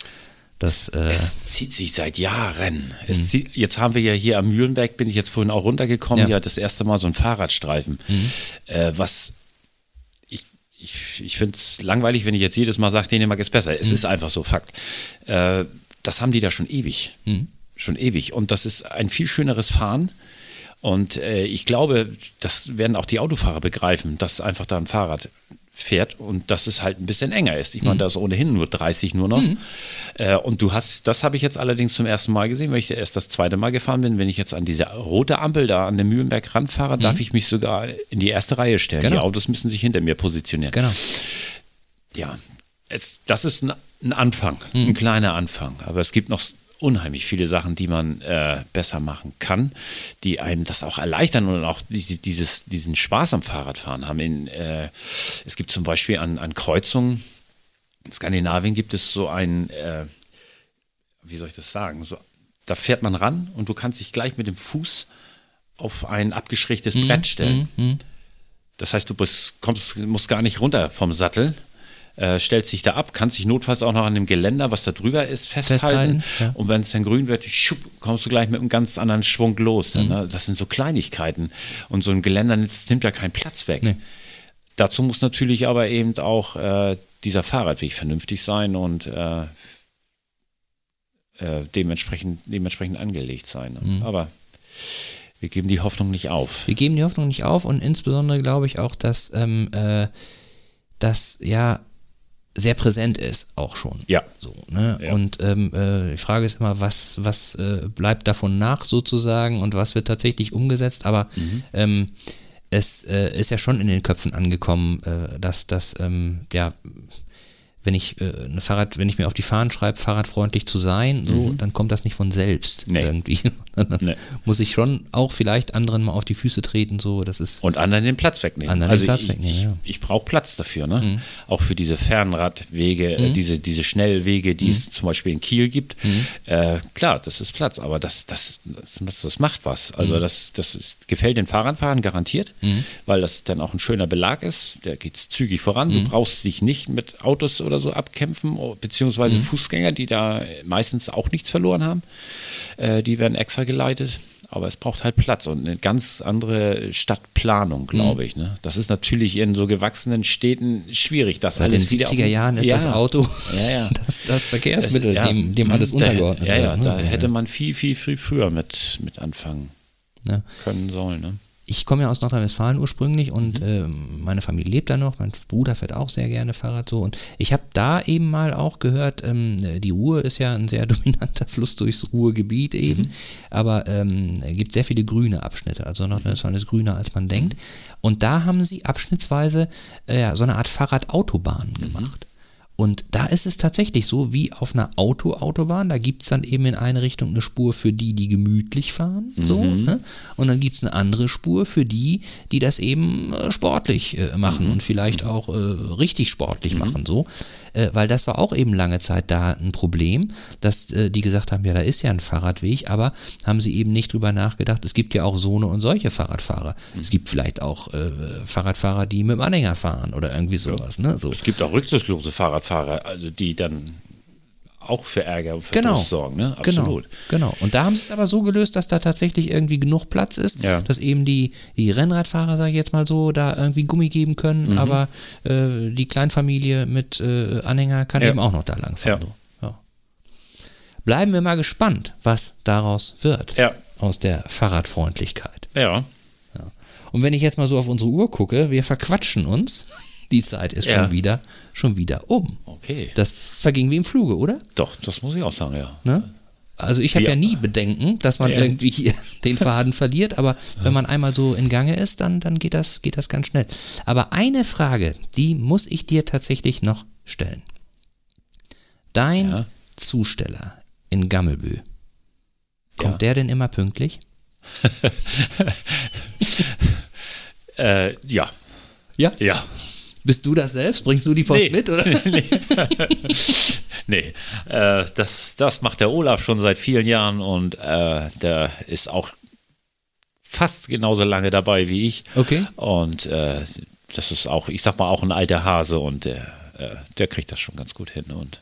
das, äh es zieht sich seit Jahren. Mhm. Zieht, jetzt haben wir ja hier am Mühlenberg, bin ich jetzt vorhin auch runtergekommen, ja, ja das erste Mal so ein Fahrradstreifen. Mhm. Äh, was ich, ich, ich finde es langweilig, wenn ich jetzt jedes Mal sage, Dänemark ist besser. Es mhm. ist einfach so Fakt. Äh, das haben die da schon ewig. Mhm. Schon ewig. Und das ist ein viel schöneres Fahren. Und äh, ich glaube, das werden auch die Autofahrer begreifen, dass einfach da ein Fahrrad fährt und dass es halt ein bisschen enger ist. Ich meine, mhm. da ist ohnehin nur 30 nur noch. Mhm. Äh, und du hast, das habe ich jetzt allerdings zum ersten Mal gesehen, weil ich erst das zweite Mal gefahren bin. Wenn ich jetzt an diese rote Ampel da an dem Mühlenberg ranfahre, mhm. darf ich mich sogar in die erste Reihe stellen. Genau. Die Autos müssen sich hinter mir positionieren. Genau. Ja, es, das ist ein, ein Anfang, ein mhm. kleiner Anfang. Aber es gibt noch unheimlich viele Sachen, die man äh, besser machen kann, die einem das auch erleichtern und auch dieses, diesen Spaß am Fahrradfahren haben. In, äh, es gibt zum Beispiel an, an Kreuzungen, in Skandinavien gibt es so ein, äh, wie soll ich das sagen, so, da fährt man ran und du kannst dich gleich mit dem Fuß auf ein abgeschrägtes mhm. Brett stellen. Mhm. Das heißt, du bist, kommst, musst gar nicht runter vom Sattel, äh, stellt sich da ab, kann sich notfalls auch noch an dem Geländer, was da drüber ist, festhalten. festhalten ja. Und wenn es dann grün wird, schupp, kommst du gleich mit einem ganz anderen Schwung los. Dann, mhm. ne? Das sind so Kleinigkeiten. Und so ein Geländer nimmt ja keinen Platz weg. Nee. Dazu muss natürlich aber eben auch äh, dieser Fahrradweg vernünftig sein und äh, äh, dementsprechend, dementsprechend angelegt sein. Ne? Mhm. Aber wir geben die Hoffnung nicht auf. Wir geben die Hoffnung nicht auf und insbesondere glaube ich auch, dass, ähm, äh, dass ja sehr präsent ist, auch schon. Ja. So, ne? Ja. Und ähm, äh, die Frage ist immer, was, was äh, bleibt davon nach sozusagen und was wird tatsächlich umgesetzt, aber mhm. ähm, es äh, ist ja schon in den Köpfen angekommen, äh, dass das ähm, ja wenn ich äh, eine Fahrrad, wenn ich mir auf die Fahnen schreibe, fahrradfreundlich zu sein, so, mhm. dann kommt das nicht von selbst nee. irgendwie. nee. Muss ich schon auch vielleicht anderen mal auf die Füße treten, so, das ist. Und anderen den Platz wegnehmen. Anderen also den Platz ich, wegnehmen, ich, ja. ich brauche Platz dafür, ne? Mhm. Auch für diese Fernradwege, äh, mhm. diese, diese Schnellwege, die es mhm. zum Beispiel in Kiel gibt. Mhm. Äh, klar, das ist Platz, aber das, das, das, das macht was. Also mhm. das, das ist, gefällt den Fahrradfahrern garantiert, weil das dann auch ein schöner Belag ist. Da geht es zügig voran. Du brauchst dich nicht mit Autos oder so ab kämpfen, oh, beziehungsweise mhm. Fußgänger, die da meistens auch nichts verloren haben. Äh, die werden extra geleitet. Aber es braucht halt Platz und eine ganz andere Stadtplanung, glaube mhm. ich. Ne? Das ist natürlich in so gewachsenen Städten schwierig. Das Seit alles den 70er Jahren ist ja. das Auto ja, ja. Das, das Verkehrsmittel, das, dem, dem, alles untergeordnet da, Ja, ja, ne? da hätte man viel, viel, viel früher mit, mit anfangen können sollen. Ne? Ich komme ja aus Nordrhein-Westfalen ursprünglich und mhm. äh, meine Familie lebt da noch. Mein Bruder fährt auch sehr gerne Fahrrad so. Und ich habe da eben mal auch gehört, ähm, die Ruhr ist ja ein sehr dominanter Fluss durchs Ruhrgebiet eben. Mhm. Aber ähm, es gibt sehr viele grüne Abschnitte. Also Nordrhein-Westfalen ist grüner, als man denkt. Und da haben sie abschnittsweise äh, so eine Art Fahrradautobahn mhm. Und da ist es tatsächlich so wie auf einer Auto-Autobahn. Da gibt es dann eben in eine Richtung eine Spur für die, die gemütlich fahren. So, Mhm. ne? Und dann gibt es eine andere Spur für die, die das eben äh, sportlich äh, machen Mhm. und vielleicht auch äh, richtig sportlich machen. So. Äh, weil das war auch eben lange Zeit da ein Problem, dass äh, die gesagt haben, ja, da ist ja ein Fahrradweg, aber haben sie eben nicht drüber nachgedacht, es gibt ja auch so eine und solche Fahrradfahrer. Mhm. Es gibt vielleicht auch äh, Fahrradfahrer, die mit dem Anhänger fahren oder irgendwie sowas. Ne? So. Es gibt auch rücksichtslose Fahrradfahrer, also die dann auch für Ärger und Genau. Verdruss sorgen. Ne? Absolut. Genau, genau. Und da haben sie es aber so gelöst, dass da tatsächlich irgendwie genug Platz ist, Ja. dass eben die, die Rennradfahrer, sage ich jetzt mal so, da irgendwie Gummi geben können, Mhm. aber äh, die Kleinfamilie mit äh, Anhänger kann Ja. eben auch noch da lang fahren. Ja. So. Bleiben wir mal gespannt, was daraus wird aus der Fahrradfreundlichkeit. Ja. Und wenn ich jetzt mal so auf unsere Uhr gucke, wir verquatschen uns. Die Zeit ist Ja. schon wieder, schon wieder um. Okay. Das verging wie im Fluge, oder? Doch, das muss ich auch sagen, ja. Ne? Also ich habe Ja. ja nie Bedenken, dass man Ja. irgendwie hier den Faden verliert, aber wenn man einmal so in Gange ist, dann, dann geht, das, geht das ganz schnell. Aber eine Frage, die muss ich dir tatsächlich noch stellen. Dein Ja. Zusteller in Gammelbü, kommt der denn immer pünktlich? Äh, ja. Ja. Ja. Bist du das selbst? Bringst du die Post Nee. mit, oder? Nee, äh, das, das macht der Olaf schon seit vielen Jahren und äh, der ist auch fast genauso lange dabei wie ich. Okay. Und äh, das ist auch, ich sag mal, auch ein alter Hase und der, äh, der kriegt das schon ganz gut hin. Und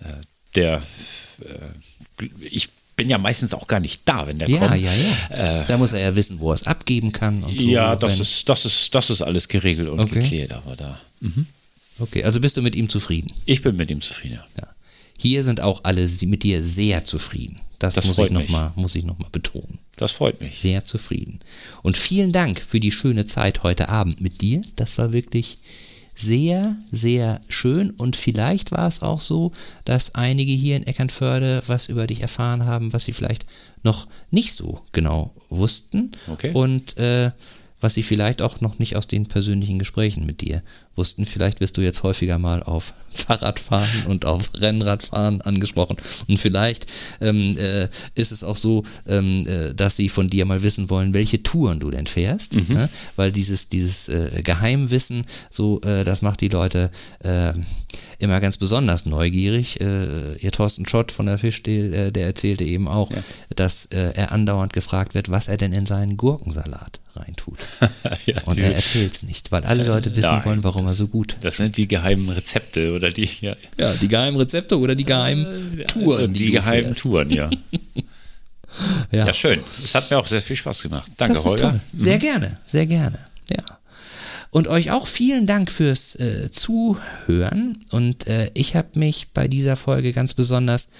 äh, der, äh, ich bin ja meistens auch gar nicht da, wenn der Ja, kommt. ja, ja. Äh, da muss er ja wissen, wo er es abgeben kann und so. ja, das ist, das, ist, das ist alles geregelt und Okay. geklärt, aber da. Okay, also bist du mit ihm zufrieden? Ich bin mit ihm zufrieden. ja. Ja. Hier sind auch alle mit dir sehr zufrieden. Das, Das muss, ich noch mich. mal, muss ich nochmal betonen. Das freut mich. Sehr zufrieden. Und vielen Dank für die schöne Zeit heute Abend mit dir. Das war wirklich sehr, sehr schön. Und vielleicht war es auch so, dass einige hier in Eckernförde was über dich erfahren haben, was sie vielleicht noch nicht so genau wussten. Okay. Und äh, was sie vielleicht auch noch nicht aus den persönlichen Gesprächen mit dir wussten. Vielleicht wirst du jetzt häufiger mal auf Fahrradfahren und auf Rennradfahren angesprochen. Und vielleicht ähm, äh, ist es auch so, ähm, äh, dass sie von dir mal wissen wollen, welche Touren du denn fährst. Ne? Weil dieses, dieses äh, Geheimwissen, so, äh, das macht die Leute äh, immer ganz besonders neugierig. Äh, ihr Thorsten Schott von der Fischdehl, äh, der erzählte eben auch, dass äh, er andauernd gefragt wird, was er denn in seinen Gurkensalat reintut. Ja, Und diese- er erzählt es nicht, weil alle Leute wissen nein, wollen, warum er so gut Das sind die geheimen Rezepte oder die, ja, Ja, die geheimen Rezepte oder die geheimen Touren, die, du geheimen. Touren, ja. Ja, Ja, schön. Es hat mir auch sehr viel Spaß gemacht. Danke, Holger. toll. Sehr gerne, sehr gerne. Ja. Und euch auch vielen Dank fürs äh, Zuhören. Und äh, ich habe mich bei dieser Folge ganz besonders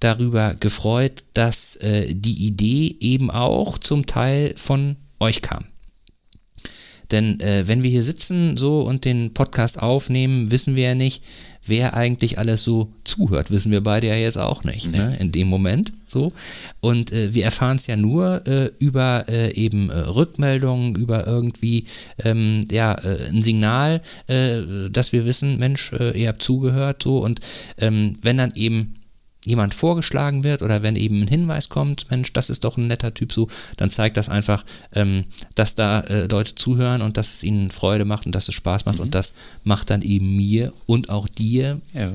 darüber gefreut, dass äh, die Idee eben auch zum Teil von euch kam. Denn äh, wenn wir hier sitzen so und den Podcast aufnehmen, wissen wir ja nicht, wer eigentlich alles so zuhört. Wissen wir beide ja jetzt auch nicht, ne? in dem Moment so. Und äh, wir erfahren es ja nur äh, über äh, eben äh, Rückmeldungen, über irgendwie ähm, ja, äh, ein Signal, äh, dass wir wissen, Mensch, ihr habt zugehört so. Und ähm, wenn dann eben jemand vorgeschlagen wird oder wenn eben ein Hinweis kommt, Mensch, das ist doch ein netter Typ so, dann zeigt das einfach, ähm, dass da äh, Leute zuhören und dass es ihnen Freude macht und dass es Spaß macht und das macht dann eben mir und auch dir Ja.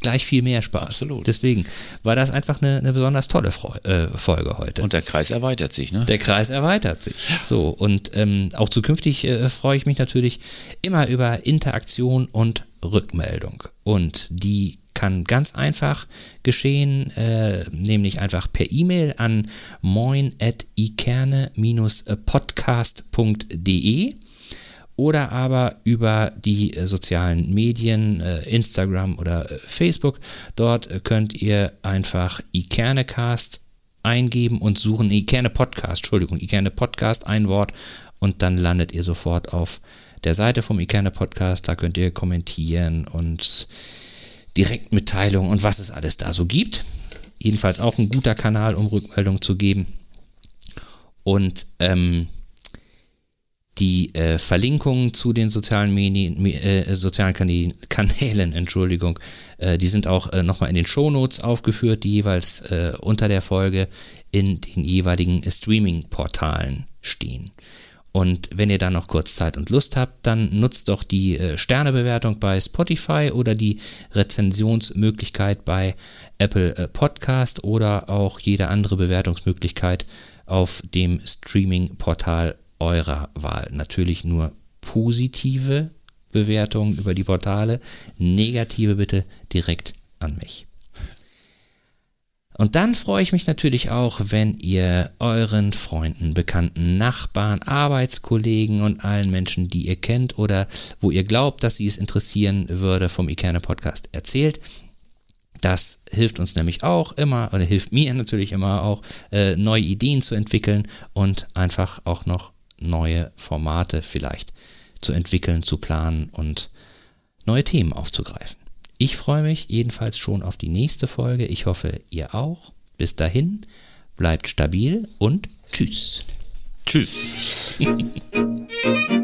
gleich viel mehr Spaß. Absolut. Deswegen war das einfach eine, eine besonders tolle Freu äh, Folge heute. Und der Kreis erweitert sich, ne? Der Kreis erweitert sich. So, und ähm, auch zukünftig äh, freue ich mich natürlich immer über Interaktion und Rückmeldung. Und die kann ganz einfach geschehen, äh, nämlich einfach per E-Mail an moin.ikerne-podcast.de oder aber über die äh, sozialen Medien, äh, Instagram oder äh, Facebook. Dort könnt ihr einfach Ikernecast eingeben und suchen Ikerne Podcast, Entschuldigung, Ikerne Podcast, ein Wort und dann landet ihr sofort auf der Seite vom Ikerne Podcast. Da könnt ihr kommentieren und Direktmitteilungen und was es alles da so gibt. Jedenfalls auch ein guter Kanal, um Rückmeldung zu geben. Und ähm, Die äh, Verlinkungen zu den sozialen, Medien, äh, sozialen Kanälen, Kanälen Entschuldigung, äh, die sind auch äh, nochmal in den Shownotes aufgeführt, die jeweils äh, unter der Folge in den jeweiligen Streaming-Portalen stehen. Und wenn ihr da noch kurz Zeit und Lust habt, dann nutzt doch die äh, Sternebewertung bei Spotify oder die Rezensionsmöglichkeit bei Apple äh, Podcast oder auch jede andere Bewertungsmöglichkeit auf dem Streaming-Portal eurer Wahl. Natürlich nur positive Bewertungen über die Portale, negative bitte direkt an mich. Und dann freue ich mich natürlich auch, wenn ihr euren Freunden, Bekannten, Nachbarn, Arbeitskollegen und allen Menschen, die ihr kennt oder wo ihr glaubt, dass sie es interessieren würde, vom Ikerne Podcast erzählt. Das hilft uns nämlich auch immer, oder hilft mir natürlich immer auch, äh, neue Ideen zu entwickeln und einfach auch noch neue Formate vielleicht zu entwickeln, zu planen und neue Themen aufzugreifen. Ich freue mich jedenfalls schon auf die nächste Folge. Ich hoffe, ihr auch. Bis dahin, bleibt stabil und tschüss. Tschüss.